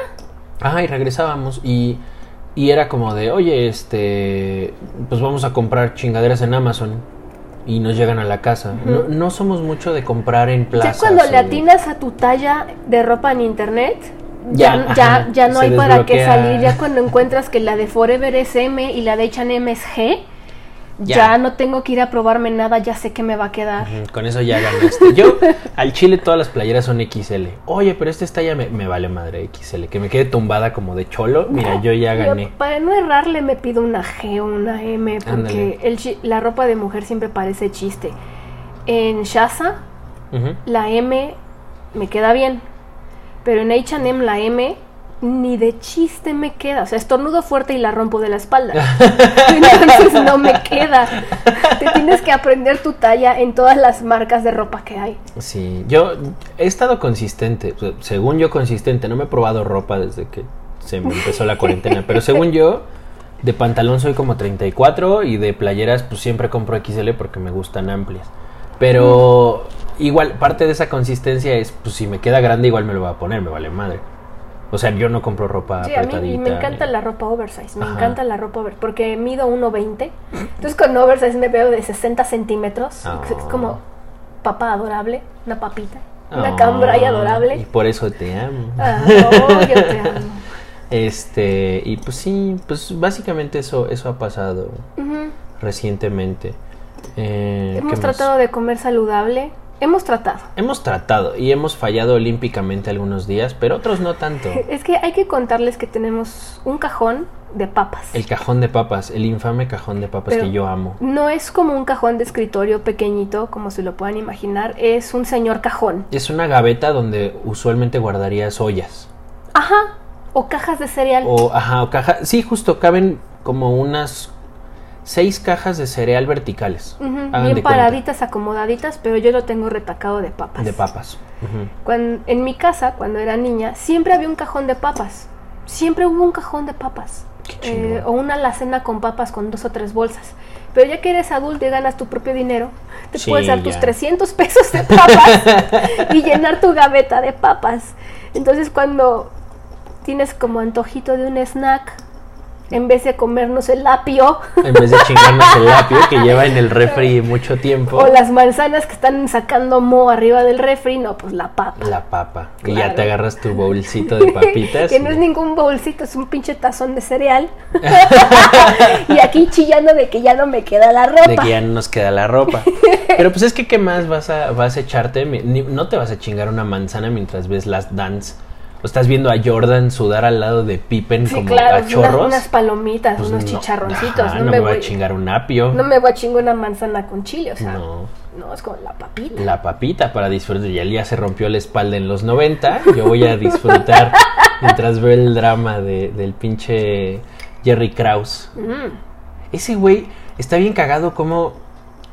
Ajá, y regresábamos y, y era como de, oye, este, pues vamos a comprar chingaderas en Amazon y nos llegan a la casa. no, no somos mucho de comprar en plazas. ya cuando le atinas a tu talla de ropa en internet, Ya, ya, ya, no se hay para qué salir. Ya cuando encuentras que la de Forever es M y la de H&M es G, ya. Ya. no tengo que ir a probarme nada, ya sé que me va a quedar. Con eso ya ganaste. Yo, (laughs) al chile, todas las playeras son XL. Oye, pero esta talla me, me vale madre XL. Que me quede tumbada como de cholo. Mira, yo ya Yo, gané. para no errarle me pido una G o una M porque el la ropa de mujer siempre parece chiste. En Shasa Ujú. la M me queda bien, pero en H&M la M ni de chiste me queda. O sea, estornudo fuerte y la rompo de la espalda. (laughs) Entonces no me queda. Te tienes que aprender tu talla en todas las marcas de ropa que hay. Sí, yo he estado consistente. según yo, consistente. No me he probado ropa desde que se me empezó la cuarentena. pero según yo, de pantalón soy como 34 y de playeras, pues siempre compro XL porque me gustan amplias. Pero igual, parte de esa consistencia es, pues si me queda grande, igual me lo voy a poner, me vale madre. O sea, yo no compro ropa Sí, a mí y me encanta la ropa oversize. Me Ajá. encanta la ropa oversize. Porque mido 1,20. Entonces con oversize me veo de 60 centímetros. Oh. Es como papá adorable. Una papita. Una cambray Y adorable. por eso te amo. Ah, oh, yo te amo. (laughs) Este, y pues sí, pues básicamente eso, eso ha pasado Ujú. recientemente. Eh, ¿qué Hemos más? tratado de comer saludable. Hemos tratado. Hemos tratado y hemos fallado olímpicamente algunos días, pero otros no tanto. (laughs) Es que hay que contarles que tenemos un cajón de papas. El cajón de papas, el infame cajón de papas Pero que yo amo. No es como un cajón de escritorio pequeñito, como se lo puedan imaginar. Es un señor cajón. Es una gaveta donde usualmente guardarías ollas. Ajá. O cajas de cereal. O, ajá, o caja. Sí, justo, caben como unas seis cajas de cereal verticales. Bien cuenta. paraditas, acomodaditas, pero yo lo tengo retacado de papas. De papas. En mi casa, cuando era niña, siempre había un cajón de papas. Siempre hubo un cajón de papas. Eh, o una alacena con papas con dos o tres bolsas. Pero ya que eres adulto y ganas tu propio dinero, te Sí, puedes dar tus ya. 300 pesos de papas y llenar tu gaveta de papas. Entonces cuando tienes como antojito de un snack, en vez de comernos el apio En vez de chingarnos el apio que lleva en el refri (laughs) mucho tiempo. o las manzanas que están sacando mo arriba del refri, no, pues la papa. La papa. Y ya Claro. te agarras tu bolsito de papitas. que no es ningún bolsito, es un pinche tazón de cereal. (laughs) y aquí chillando de que ya no me queda la ropa. de que ya no nos queda la ropa. (laughs) Pero pues es que ¿qué más vas a, vas a echarte? No te vas a chingar una manzana mientras ves las dance. Estás viendo a Jordan sudar al lado de Pippen Sí, como claro, a unas, chorros. unas palomitas, Pues unos no. chicharroncitos. Ajá, no, no me voy voy a chingar un apio. No me voy a chingar una manzana con chile, o sea. No, No. es como la papita. La papita para disfrutar. Y ya se rompió la espalda en los 90. Yo voy a disfrutar (laughs) mientras veo el drama de- del pinche Jerry Krause. Mm. Ese güey está bien cagado como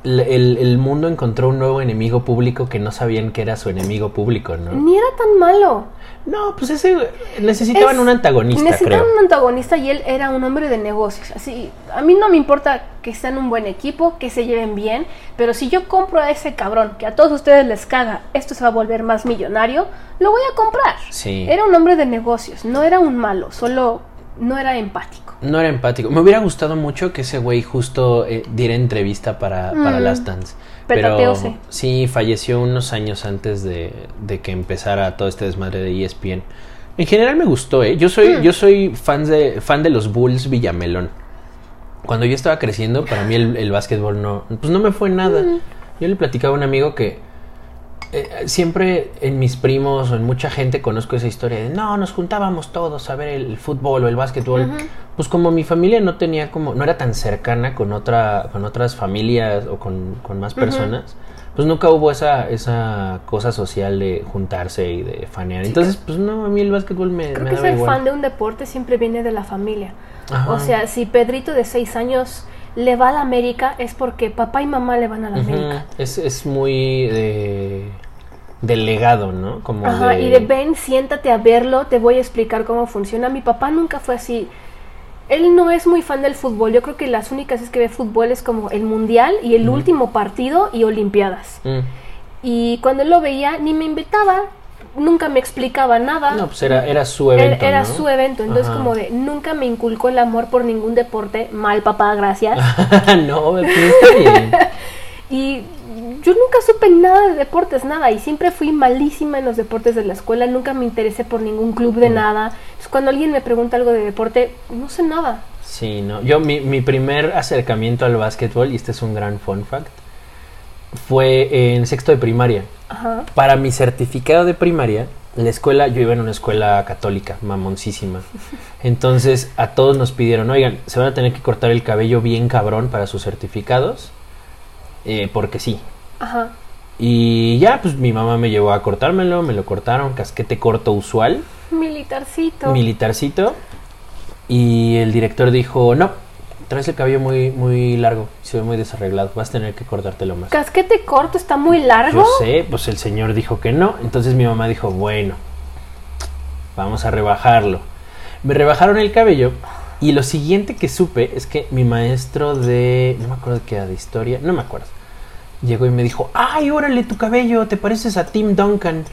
el, el- el mundo encontró un nuevo enemigo público que no sabían que era su enemigo público, ¿no? Ni era tan malo. No, pues ese necesitaban Es- un antagonista, Necesitaban creo. un antagonista y él era un hombre de negocios. Así, a mí no me importa que sean un buen equipo, que se lleven bien, pero si yo compro a ese cabrón que a todos ustedes les caga, esto se va a volver más millonario, lo voy a comprar. Sí. Era un hombre de negocios, no era un malo, solo no era empático. No era empático. Me hubiera gustado mucho que ese güey justo eh, diera entrevista para, para. Last Dance. Pero sí, falleció unos años antes de, de que empezara todo este desmadre de ESPN. En general me gustó, ¿eh? Yo soy, Mm. yo soy fan de, fan de los Bulls Villamelón. Cuando yo estaba creciendo, para mí el, el básquetbol no, pues no me fue nada. Mm. Yo le platicaba a un amigo que eh, siempre en mis primos o en mucha gente conozco esa historia de no, nos juntábamos todos a ver el, fútbol o el básquetbol. Pues como mi familia no tenía como, no era tan cercana con otra, con otras familias o con, con más personas, pues nunca hubo esa, esa cosa social de juntarse y de fanear. Entonces, pues no, a mí el básquetbol me, Creo me que daba ser igual. fan de un deporte siempre viene de la familia. Ajá. O sea, si Pedrito de 6 años le va a la América es porque papá y mamá le van a la. América. es, es muy de, de legado, ¿no? Como Ajá, de, y de ven, siéntate a verlo, te voy a explicar cómo funciona. Mi papá nunca fue así. Él no es muy fan del fútbol. Yo creo que las únicas veces que ve fútbol es como el mundial y el último partido y Olimpiadas. Mm. Y cuando él lo veía, ni me invitaba, nunca me explicaba nada. No, pues era, era su evento. era ¿no? su evento, entonces Ajá. como de nunca me inculcó el amor por ningún deporte, mal papá, gracias. (laughs) no, está bien. (laughs) Y yo nunca supe nada de deportes, nada, y siempre fui malísima en los deportes de la escuela, nunca me interesé por ningún club Mm. de nada. Entonces, cuando alguien me pregunta algo de deporte, no sé nada. Sí, no. Yo, mi, mi primer acercamiento al básquetbol, y este es un gran fun fact, fue en sexto de primaria. Ajá. Para mi certificado de primaria, la escuela, yo iba en una escuela católica, mamoncísima. (laughs) Entonces a todos nos pidieron, oigan, se van a tener que cortar el cabello bien cabrón para sus certificados, eh, porque sí. Ajá. Y ya, pues mi mamá me llevó a cortármelo, me lo cortaron, casquete corto usual, Militarcito. militarcito. Y el director dijo, no, traes el cabello muy, muy largo, se ve muy desarreglado, vas a tener que cortártelo más. Casquete corto está muy largo. Yo sé, pues el señor dijo que no. Entonces mi mamá dijo, bueno, vamos a rebajarlo. Me rebajaron el cabello y lo siguiente que supe es que mi maestro de... No me acuerdo de qué era, de historia, no me acuerdo. Llegó y me dijo, ay, órale tu cabello, te pareces a Tim Duncan.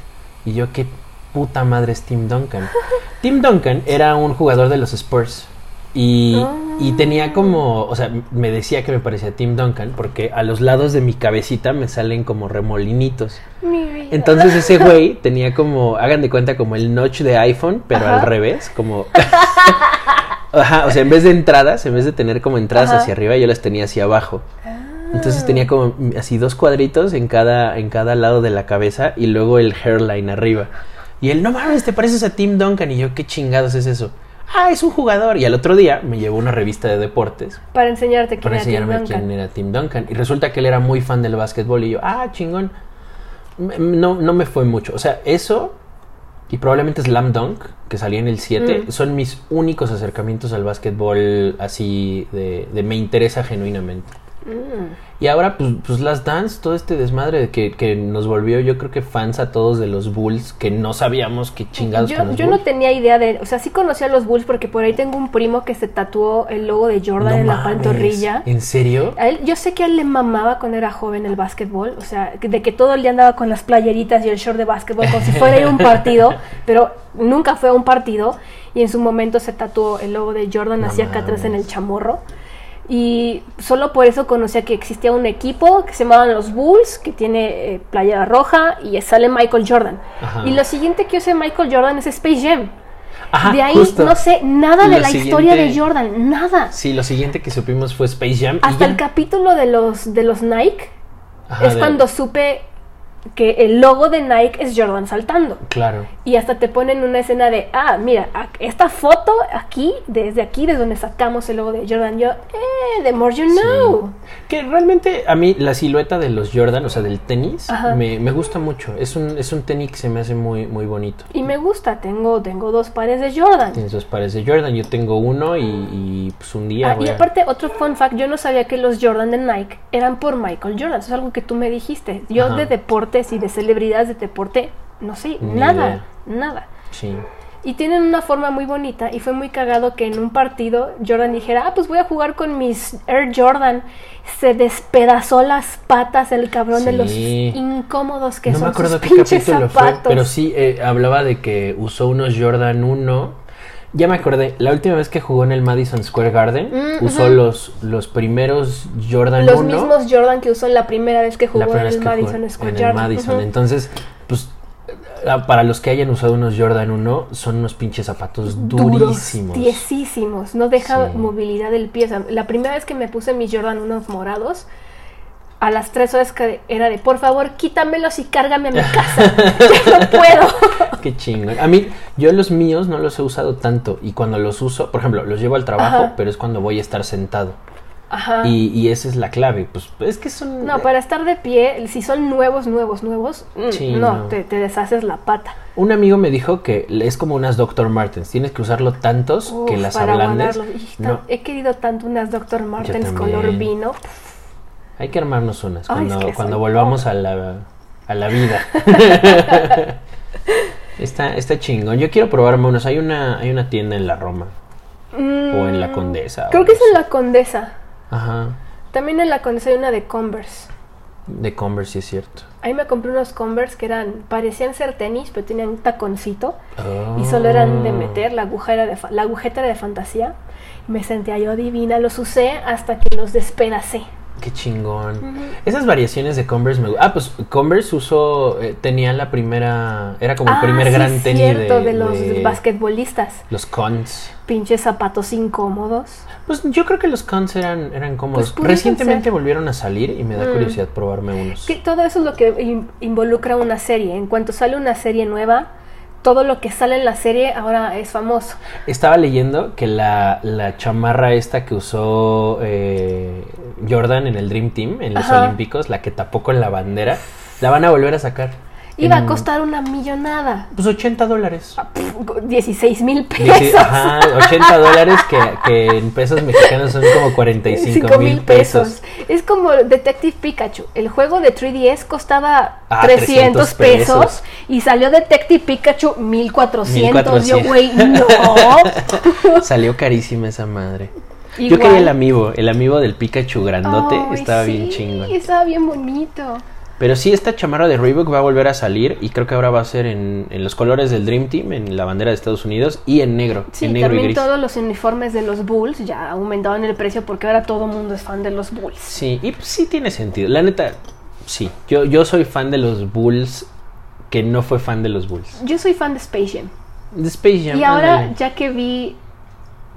Y yo, qué puta madre es Tim Duncan. (laughs) Tim Duncan era un jugador de los Spurs. Y, y tenía como, o sea, me decía que me parecía Tim Duncan porque a los lados de mi cabecita me salen como remolinitos. Mi vida. Entonces ese (laughs) güey tenía como, hagan de cuenta como el notch de iPhone, pero Ajá. al revés, como... (laughs) Ajá, o sea, en vez de entradas, en vez de tener como entradas Ajá. hacia arriba, yo las tenía hacia abajo. Entonces tenía como así dos cuadritos en cada, en cada lado de la cabeza y luego el hairline arriba. Y él, no mames, te pareces a Tim Duncan. Y yo, ¿qué chingados es eso? Ah, es un jugador. Y al otro día me llevó una revista de deportes Para enseñarte quién para era Tim enseñarme Duncan. quién era Tim Duncan. Y resulta que él era muy fan del básquetbol. Y yo, ah, chingón. No, no me fue mucho. O sea, eso y probablemente Slam Dunk, que salía en el 7, Mm. son mis únicos acercamientos al básquetbol así de, de me interesa genuinamente. Mm. Y ahora, pues, pues Last Dance, todo este desmadre de que, que nos volvió, yo creo que fans a todos de los Bulls, que no sabíamos qué chingados Yo, los yo no tenía idea de, o sea, sí conocía a los Bulls porque por ahí tengo un primo que se tatuó el logo de Jordan No en la pantorrilla. ¿En serio? A él, yo sé que a él le mamaba cuando era joven el básquetbol, o sea, de que todo el día andaba con las playeritas y el short de básquetbol como si fuera ir a un partido, (laughs) pero nunca fue a un partido y en su momento se tatuó el logo de Jordan No así acá atrás en el chamorro. Y solo por eso conocía que existía un equipo que se llamaban los Bulls, que tiene eh, playera roja y sale Michael Jordan. Ajá. Y lo siguiente que yo sé Michael Jordan es Space Jam. Ajá, de ahí justo. no sé nada de Lo la historia de Jordan, nada. Sí, lo siguiente que supimos fue Space Jam. Hasta el capítulo de los, de los Nike Ajá, es de- cuando supe que el logo de Nike es Jordan saltando. Claro. Y hasta te ponen una escena de, ah, mira, esta foto aquí, desde aquí, desde donde sacamos el logo de Jordan. Yo, eh, the more you know. Que realmente a mí la silueta de los Jordan, o sea, del tenis, me, me gusta mucho. Es un, es un tenis que se me hace muy, muy bonito. Y me gusta, tengo, tengo dos pares de Jordan. Tienes dos pares de Jordan, yo tengo uno y, y, pues un día Ah, voy y a- aparte, otro fun fact, yo no sabía que los Jordan de Nike eran por Michael Jordan. Eso es algo que tú me dijiste. Yo Ajá. de deportes y de celebridades de deporte, no sé, Ni nada, idea. nada. Sí. Y tienen una forma muy bonita y fue muy cagado que en un partido Jordan dijera, ah, pues voy a jugar con mis Air Jordan. Se despedazó las patas el cabrón de los incómodos que no son me acuerdo sus qué pinches capítulo fue, zapatos. pero sí eh, hablaba de que usó unos Jordan 1. Ya me acordé, la última vez que jugó en el Madison Square Garden, Mm, usó los, los primeros Jordan Los 1. mismos Jordan que usó la primera vez que jugó en el Madison Square en el Garden. Madison. Entonces, pues eh, para los que hayan usado unos Jordan 1, son unos pinches zapatos durísimos. tiesísimos, no deja Sí. movilidad del pie. O sea, la primera vez que me puse mis Jordan unos morados, a las tres horas que era de, por favor, quítamelos y cárgame a mi casa. (laughs) ya no puedo. (laughs) Qué chingón. A mí, yo los míos no los he usado tanto. Y cuando los uso, por ejemplo, los llevo al trabajo, Ajá. pero es cuando voy a estar sentado. Ajá. Y, y esa es la clave. Pues es que son. No, para estar de pie, si son nuevos, nuevos, nuevos, mm, Sí, no, no. Te, te deshaces la pata. Un amigo me dijo que es como unas Dr. Martens. Tienes que usarlo tantos que las para ablandes. No, He querido tanto unas Dr. Martens color vino. Hay que armarnos unas Ay, cuando, es que cuando volvamos a la, a la vida. (laughs) está, está chingón. Yo quiero probarme unos. Hay una, hay una tienda en la Roma. O en la Mm, Condesa. Creo que es en la Condesa. Ajá. También en la Condesa hay una de Converse. De Converse, sí es cierto. Ahí me compré unos Converse que eran, parecían ser tenis, pero tenían un taconcito. Oh. Y solo eran de meter, la aguja era de, la agujeta era de fantasía. Me sentía yo divina, los usé hasta que los despedacé. Qué chingón. Esas variaciones de Converse me Ah, pues Converse usó. eh, tenía la primera. Era como el Ah, primer sí, gran tenis cierto, de, de los de basquetbolistas. Los cons. Pinches zapatos incómodos. Pues yo creo que los cons eran, eran cómodos. Pues pudieron Recientemente ser. volvieron a salir y me da Mm. curiosidad probarme unos. Que todo eso es lo que in- involucra una serie. En cuanto sale una serie nueva, todo lo que sale en la serie ahora es famoso. Estaba leyendo que la, la chamarra esta que usó eh, Jordan en el Dream Team, en los Ajá. Olímpicos, la que tapó con la bandera, la van a volver a sacar. Iba a En, costar una millonada. Pues 80 dólares. Pff, 16 mil Dice, pesos. ajá, 80 dólares que, que en pesos mexicanos son como 45 Cinco mil pesos. Es como Detective Pikachu. El juego de 3DS costaba Ah, 300 300 pesos, pesos. y salió Detective Pikachu 1400. Yo, 1400. güey, no. (laughs) Salió carísima esa madre. Yo Igual. quería el amiibo, el amiibo del Pikachu grandote, Ay, estaba bien sí, chingón. Estaba bien bonito. Pero sí, esta chamarra de Reebok va a volver a salir y creo que ahora va a ser en, en los colores del Dream Team, en la bandera de Estados Unidos y en negro, Sí, en negro y también gris. todos los uniformes de los Bulls ya aumentaron el precio porque ahora todo el mundo es fan de los Bulls. Sí, y pues sí tiene sentido. La neta, sí. Yo, yo soy fan de los Bulls que no fue fan de los Bulls. Yo soy fan de Space Jam. De Space Jam. Y ahora, ándale. ya que vi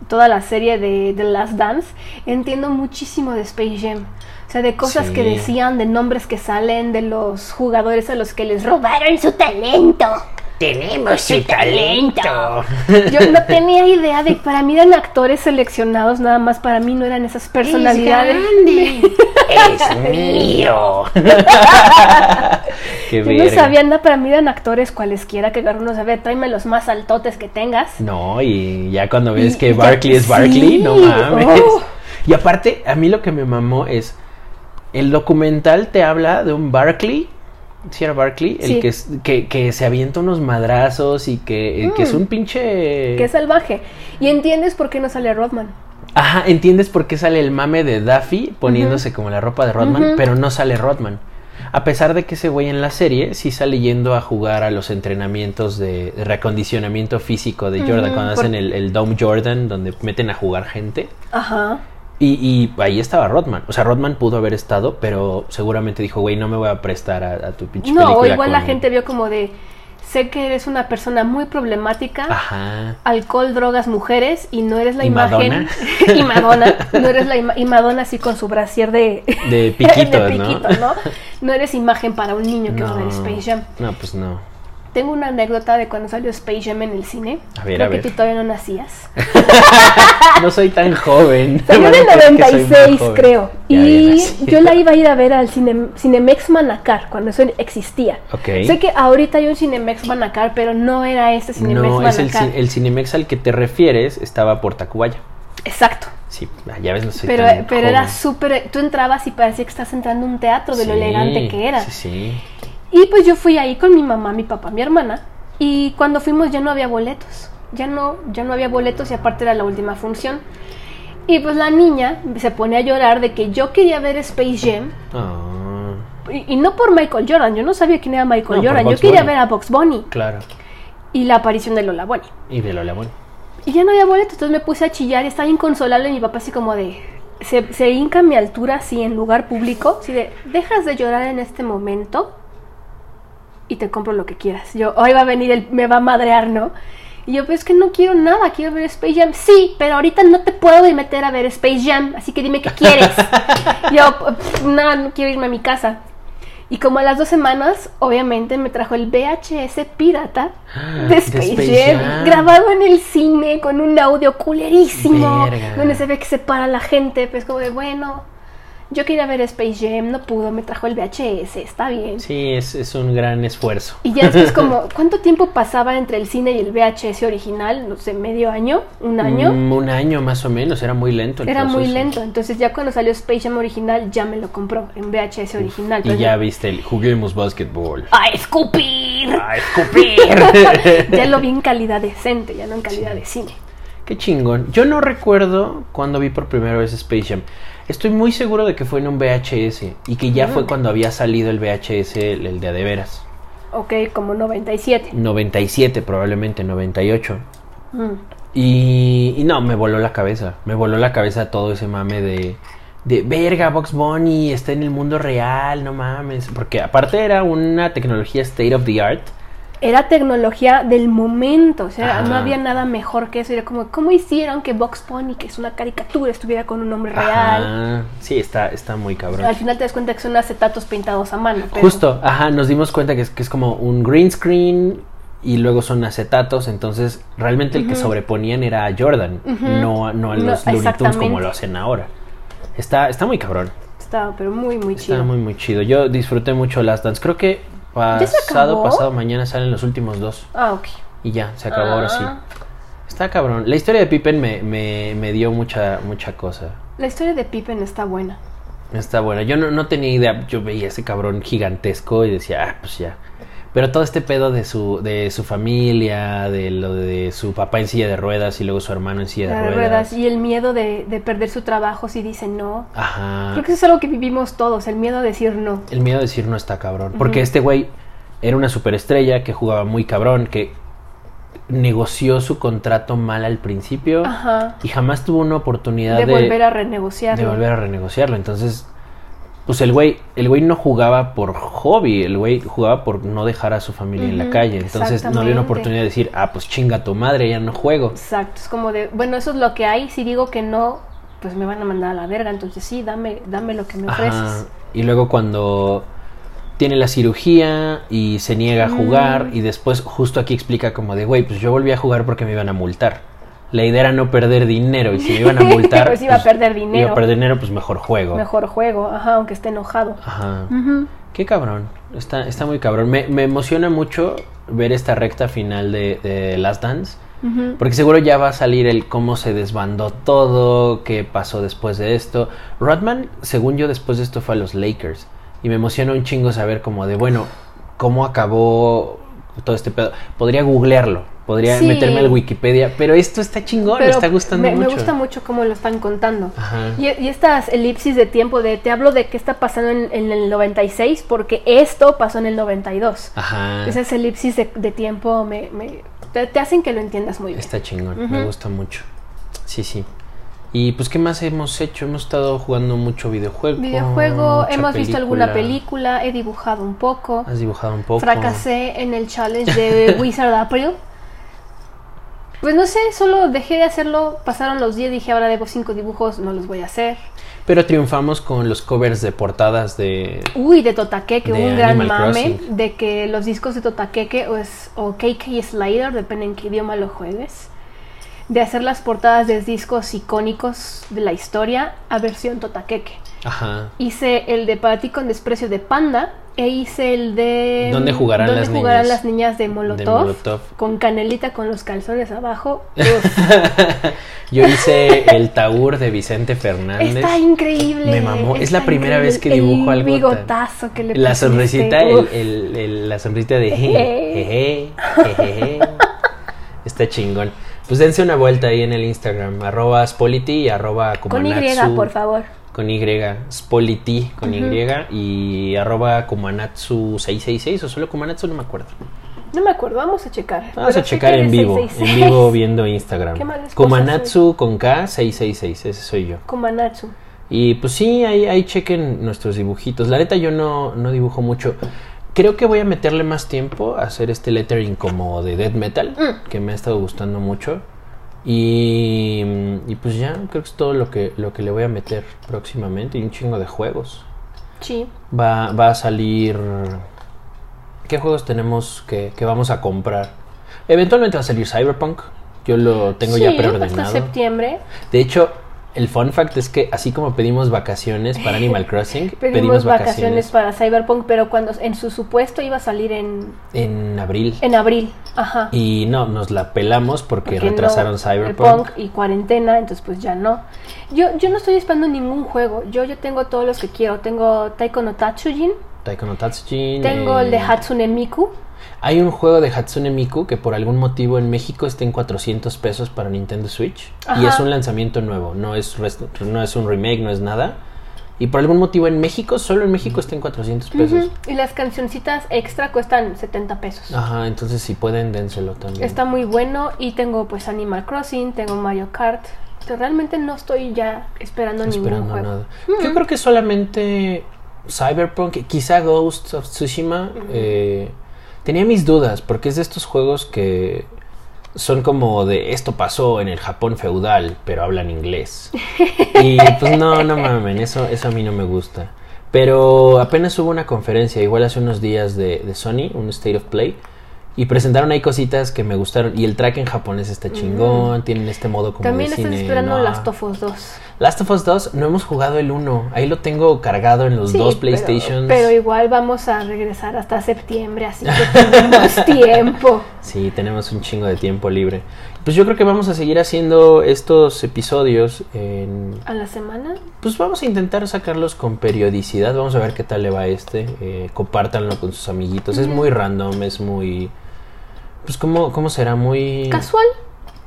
toda la serie de The Last Dance, entiendo muchísimo de Space Jam. O sea, de cosas Sí. que decían, de nombres que salen, de los jugadores a los que les robaron su talento. Tenemos su talento. (laughs) Yo no tenía idea de para mí eran actores seleccionados, nada más para mí no eran esas personalidades. Es (laughs) mío. (laughs) Qué Yo no verga. sabía nada, para mí eran actores cualesquiera que uno ver, tráeme los más altotes que tengas. No, y ya cuando ves Y- que Barkley es Barkley, sí, no mames. oh. Y aparte, a mí lo que me mamó es el documental te habla de un Barkley, si era Barkley, Sí. el que, es- que, que se avienta unos madrazos y que, que es Mm. un pinche... Qué salvaje. Y entiendes por qué no sale Rodman. Ajá, entiendes por qué sale el mame de Daffy poniéndose como la ropa de Rodman, pero no sale Rodman. A pesar de que ese güey en la serie sí sale yendo a jugar a los entrenamientos de, reacondicionamiento físico de Jordan, cuando por- hacen el, el Dome Jordan, donde meten a jugar gente. Ajá. Y, y ahí estaba Rodman. O sea, Rodman pudo haber estado, pero seguramente dijo, güey, no me voy a prestar a, a tu pinche No, película igual la gente vio como de, sé que eres una persona muy problemática, Ajá. alcohol, drogas, mujeres, y no eres la ¿Y imagen... Madonna? (laughs) y Madonna, no eres la ima- y Madonna así con su brasier de... De (laughs) piquitos, de ¿no? piquitos, ¿no? No eres imagen para un niño que va a ver No. Space Jam. No, pues no. Tengo una anécdota de cuando salió Space Jam en el cine. A ver, Creo a que ver. tú todavía no nacías. (laughs) No soy tan joven. (laughs) Salió en el Van a creer que soy muy 96, joven. creo. Ya Y yo la iba a ir a ver al cine, Cinemex Manacar, cuando eso existía. Ok. Sé que ahorita hay un Cinemex Manacar, pero no era este Cinemex No, es el, Manacar. el Cinemex al que te refieres estaba por Tacubaya. Exacto. Sí, ah, ya ves, no soy Pero, tan pero era súper. Tú entrabas y parecía que estás entrando a un teatro de lo elegante que era. Sí, sí. Y pues yo fui ahí con mi mamá, mi papá, mi hermana. Y cuando fuimos ya no había boletos. Ya no, ya no había boletos y aparte era la última función. Y pues la niña se pone a llorar de que yo quería ver Space Jam. Ah, Y, y no por Michael Jordan, yo no sabía quién era Michael No, Jordan. Yo quería Bunny. ver a Box Bunny claro. y la aparición de Lola Bunny. Y de Lola Bunny. Y ya no había boletos, entonces me puse a chillar y estaba inconsolable. Y mi papá, así como de. Se, se hinca a mi altura, así en lugar público. Así de, dejas de llorar en este momento y te compro lo que quieras. Yo, hoy va a venir, el, me va a madrear, ¿no? Y yo, pues es que no quiero nada, quiero ver Space Jam. Sí, pero ahorita no te puedo meter a ver Space Jam, así que dime qué quieres. (laughs) yo, "Pff, no, no quiero irme a mi casa. Y como a las dos semanas, obviamente me trajo el VHS pirata (gasps) de Space, Space Jam, Jam. grabado en el cine con un audio culerísimo, Verga. donde se ve que se para la gente, pues como de, bueno, yo quería ver Space Jam, no pudo, me trajo el VHS, está bien. Sí, es, es un gran esfuerzo. Y ya después como, (laughs) ¿cuánto tiempo pasaba entre el cine y el VHS original? No sé, medio año, un año. Mm, un año más o menos, era muy lento el Era muy lento, entonces ya cuando salió Space Jam original ya me lo compró en VHS original. Y ya viste el juguemos básquetbol. ¡A escupir! ¡A escupir! (laughs) ya lo vi en calidad decente, ya no en calidad de cine. Qué chingón. Yo no recuerdo cuando vi por primera vez Space Jam. Estoy muy seguro de que fue en un VHS y que ya Mm. fue cuando había salido el VHS, el, el de a de veras. Ok, como 97. 97 probablemente, 98. Mm. Y, y no, me voló la cabeza. Me voló la cabeza todo ese mame de, de verga, Box Bunny está en el mundo real, no mames. Porque aparte era una tecnología state of the art. Era tecnología del momento, o sea, Ajá. no había nada mejor que eso. Era como, ¿cómo hicieron que Box Bunny, que es una caricatura, estuviera con un nombre real? Ajá. Sí, está, está muy cabrón. Al final te das cuenta que son acetatos pintados a mano. pero- Justo, ajá, nos dimos cuenta que es, que es como un green screen y luego son acetatos, entonces realmente el que sobreponían era a Jordan, no, no a No, los Looney Tunes como lo hacen ahora. Está, está muy cabrón, Estaba, pero muy, muy está chido. muy muy chido. Yo disfruté mucho Last Dance, creo que ¿Ya se pasado, pasado mañana salen los últimos dos Ah, ok. y ya, se acabó ahora sí. Ah. Está cabrón. La historia de Pippen me, me, me dio mucha, mucha cosa. La historia de Pippen está buena. Está buena. Yo no, no tenía idea. Yo veía ese cabrón gigantesco y decía, ah, pues ya. Pero todo este pedo de su, de su familia, de lo de su papá en silla de ruedas y luego su hermano en silla de ruedas. ruedas y el miedo de, de perder su trabajo si dice no. Ajá. Creo que eso es algo que vivimos todos, el miedo a decir no. El miedo de decir no está cabrón. Porque este güey era una superestrella que jugaba muy cabrón, que negoció su contrato mal al principio Ajá. y jamás tuvo una oportunidad De de, volver a renegociar. de volver a renegociarlo. Entonces, pues el güey, el güey no jugaba por hobby, el güey jugaba por no dejar a su familia en la calle. Entonces no había una oportunidad de decir, ah, pues chinga tu madre, ya no juego. Exacto, es como de, bueno, eso es lo que hay, si digo que no, pues me van a mandar a la verga, entonces sí, dame, dame lo que me Ajá. ofreces. Y luego cuando tiene la cirugía y se niega a jugar Mm. y después justo aquí explica como de, güey, pues yo volví a jugar porque me iban a multar. La idea era no perder dinero y si me iban a multar... (laughs) Pues iba a perder dinero. Iba a perder dinero, pues mejor juego. Mejor juego, ajá, aunque esté enojado. Ajá. Qué cabrón. Está, está muy cabrón. Me, me emociona mucho ver esta recta final de, de Last Dance. Porque seguro ya va a salir el cómo se desbandó todo, qué pasó después de esto. Rodman, según yo, después de esto fue a los Lakers. Y me emociona un chingo saber como de, bueno, cómo acabó todo este pedo. Podría googlearlo, podría Sí. meterme al Wikipedia, pero esto está chingón, me está gustando me, me mucho. gusta mucho cómo lo están contando. Ajá. Y, y estas elipsis de tiempo, de te hablo de qué está pasando en, en el 96, porque esto pasó en el 92. Ajá. Esas elipsis de, de tiempo me, me- te, te hacen que lo entiendas muy bien. Está chingón, me gusta mucho. Sí, sí. Y pues, ¿qué más hemos hecho? Hemos estado jugando mucho videojuego. Videojuego, hemos visto alguna película, he dibujado un poco. Has dibujado un poco. Fracasé en el challenge de (laughs) Wizard April. Pues no sé, solo dejé de hacerlo, pasaron los 10, dije ahora debo 5 dibujos, no los voy a hacer. Pero triunfamos con los covers de portadas de... Uy, de Totakeke, De un gran mame Crossing. de que los discos de Totakeke o, es, o KK Slider, depende en qué idioma lo juegues, de hacer las portadas de discos icónicos de la historia a versión Totakeke. Ajá. Hice el de Para ti con desprecio de Panda e hice el de ¿Dónde jugarán ¿Dónde las jugarán niñas? las niñas de Molotov, Molotov. con canelita con los calzones abajo. (laughs) Yo hice el Taur de Vicente Fernández. está increíble. Me mamó. Es la primera vez que dibujo el algo tan- bigotazo que le La sonrisita, el, el- el- la sonrisita de jeje. (laughs) Está chingón. Pues dense una vuelta ahí en el Instagram, arroba Spolity y arroba Con Y, por favor. Con Y, Spolity con Y y arroba Kumanatsu666 o solo Kumanatsu, no me acuerdo. No me acuerdo, vamos a checar. Vamos a checar en vivo, 666. en vivo viendo Instagram. Qué Kumanatsu con K 666, ese soy yo. Kumanatsu. Y pues sí, ahí, ahí chequen nuestros dibujitos. La neta yo no, no dibujo mucho. Creo que voy a meterle más tiempo a hacer este lettering como de death metal, Mm. que me ha estado gustando mucho. Y, y pues ya, creo que es todo lo que, lo que le voy a meter próximamente. Y un chingo de juegos. Sí. Va, va a salir... ¿Qué juegos tenemos que, que vamos a comprar? Eventualmente va a salir Cyberpunk. Yo lo tengo ya Sí, Hasta preordenado. septiembre. De hecho, el fun fact es que así como pedimos vacaciones para Animal (laughs) Crossing, Pedimos, vacaciones, para Cyberpunk, pero cuando en su supuesto iba a salir en, en abril. en abril. Ajá. Y no, nos la pelamos porque, Porque retrasaron no, Cyberpunk. y cuarentena, entonces pues ya no. Yo, yo no estoy esperando ningún juego. Yo ya tengo todos los que quiero. Tengo Taiko no Tatsujin, Taiko no Tatsujin. tengo el de eh, Hatsune Miku. Hay un juego de Hatsune Miku que por algún motivo en México está en 400 pesos para Nintendo Switch. Y es un lanzamiento nuevo, no es, no es un remake, no es nada. Y por algún motivo en México, solo en México está en 400 pesos. Y las cancioncitas extra cuestan 70 pesos. Ajá, entonces si pueden, dénselo también. Está muy bueno y tengo pues Animal Crossing, tengo Mario Kart. Entonces, realmente no estoy ya esperando, ningún esperando juego. nada. Yo creo que solamente Cyberpunk, quizá Ghost of Tsushima. eh, tenía mis dudas, porque es de estos juegos que son como de esto pasó en el Japón feudal, pero hablan inglés. Y pues no, no mamen, eso, eso a mí no me gusta. Pero apenas hubo una conferencia, igual hace unos días de, de Sony, un State of Play. Y presentaron ahí cositas que me gustaron. Y el track en japonés está chingón. Tienen este modo como También de estoy cine esperando noir. Last of Us 2. Last of Us 2 no hemos jugado el 1. Ahí lo tengo cargado en los Sí, dos PlayStations. Pero, igual vamos a regresar hasta septiembre, así que tenemos (laughs) tiempo. Sí, tenemos un chingo de tiempo libre. Pues yo creo que vamos a seguir haciendo estos episodios. En... ¿A la semana? Pues vamos a intentar sacarlos con periodicidad. Vamos a ver qué tal le va este. Eh, compártanlo con sus amiguitos. Es muy random, es muy... Pues cómo, cómo será muy... ¿Casual?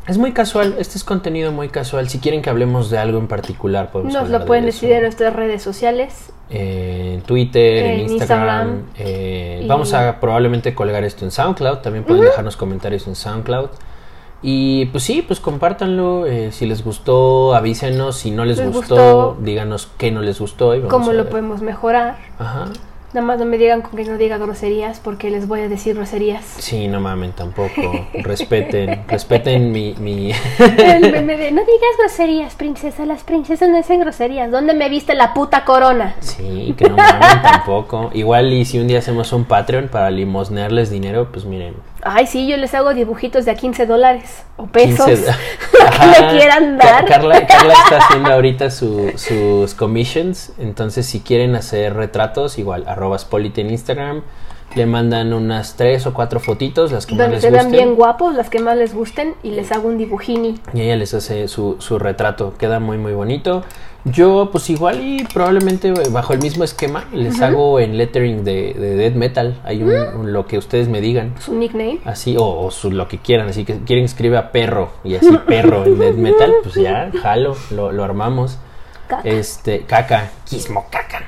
Es muy casual. Este es contenido muy casual. Si quieren que hablemos de algo en particular, podemos Nos lo pueden de decir en nuestras redes sociales. Eh, Twitter, en Instagram. Instagram. eh, Y- Vamos a probablemente colgar esto en SoundCloud. También pueden dejarnos comentarios en SoundCloud. Y pues sí, pues compártanlo. eh, si les gustó, avísenos. Si no les, Les gustó, gustó. díganos qué no les gustó. Y vamos ¿Cómo a lo ver. podemos mejorar? Ajá. Nada más no me digan con que no diga groserías porque les voy a decir groserías. Sí, no mamen tampoco. (laughs) respeten, respeten mi, mi... El meme (laughs) de, no digas groserías, princesa. Las princesas no dicen groserías. ¿Dónde me viste la puta corona? Sí, que no mamen tampoco. Igual y si un día hacemos un Patreon para limosnearles dinero, pues miren. Ay, sí, yo les hago dibujitos de a 15 dólares o pesos. 15 (laughs) Lo que me quieran dar. Carla, (laughs) Carla está haciendo ahorita su- sus commissions. Entonces, si quieren hacer retratos, igual, arroba Spolite en Instagram. Le mandan unas tres o cuatro fotitos, las que más les se vean gusten. bien guapos, las que más les gusten, y les hago un dibujini. Y ella les hace su, su retrato. Queda muy, muy bonito. Yo, pues igual y probablemente eh, bajo el mismo esquema, les hago en lettering de, de death metal. Hay un, Mm. un- lo que ustedes me digan. Su nickname. Así, o, o su- lo que quieran. Así que quieren escribe a perro y así (laughs) perro en death metal, pues ya, jalo, lo, lo armamos. Caca. Este, caca. Quismo caca.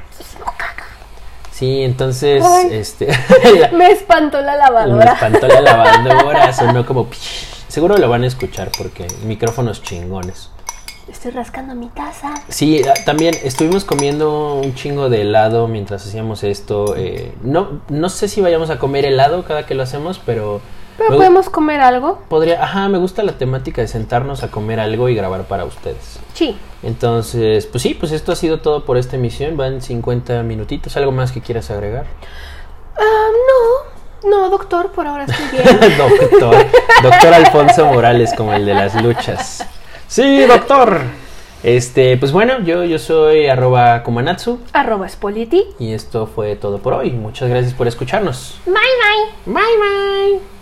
Sí, entonces, Ay. este. (laughs) (laughs) Me espantó la Me lavadora. espantó la lavadora, sonó como. (laughs) Seguro lo van a escuchar porque micrófonos chingones. Estoy rascando mi taza. Sí, ah, también estuvimos comiendo un chingo de helado mientras hacíamos esto. eh, no, no sé si vayamos a comer helado cada que lo hacemos, pero. Pero me podemos comer algo. Podría, ajá, me gusta la temática de sentarnos a comer algo y grabar para ustedes. Sí. Entonces, pues sí, pues esto ha sido todo por esta emisión. Van 50 minutitos. ¿Algo más que quieras agregar? Ah, no. No, doctor, por ahora estoy bien. (laughs) doctor. Doctor Alfonso Morales, como el de las luchas. Sí, doctor. Este, pues bueno, yo, yo soy arroba Kumanatsu. Arroba Spoliti. Y esto fue todo por hoy. Muchas gracias por escucharnos. Bye, bye. Bye bye.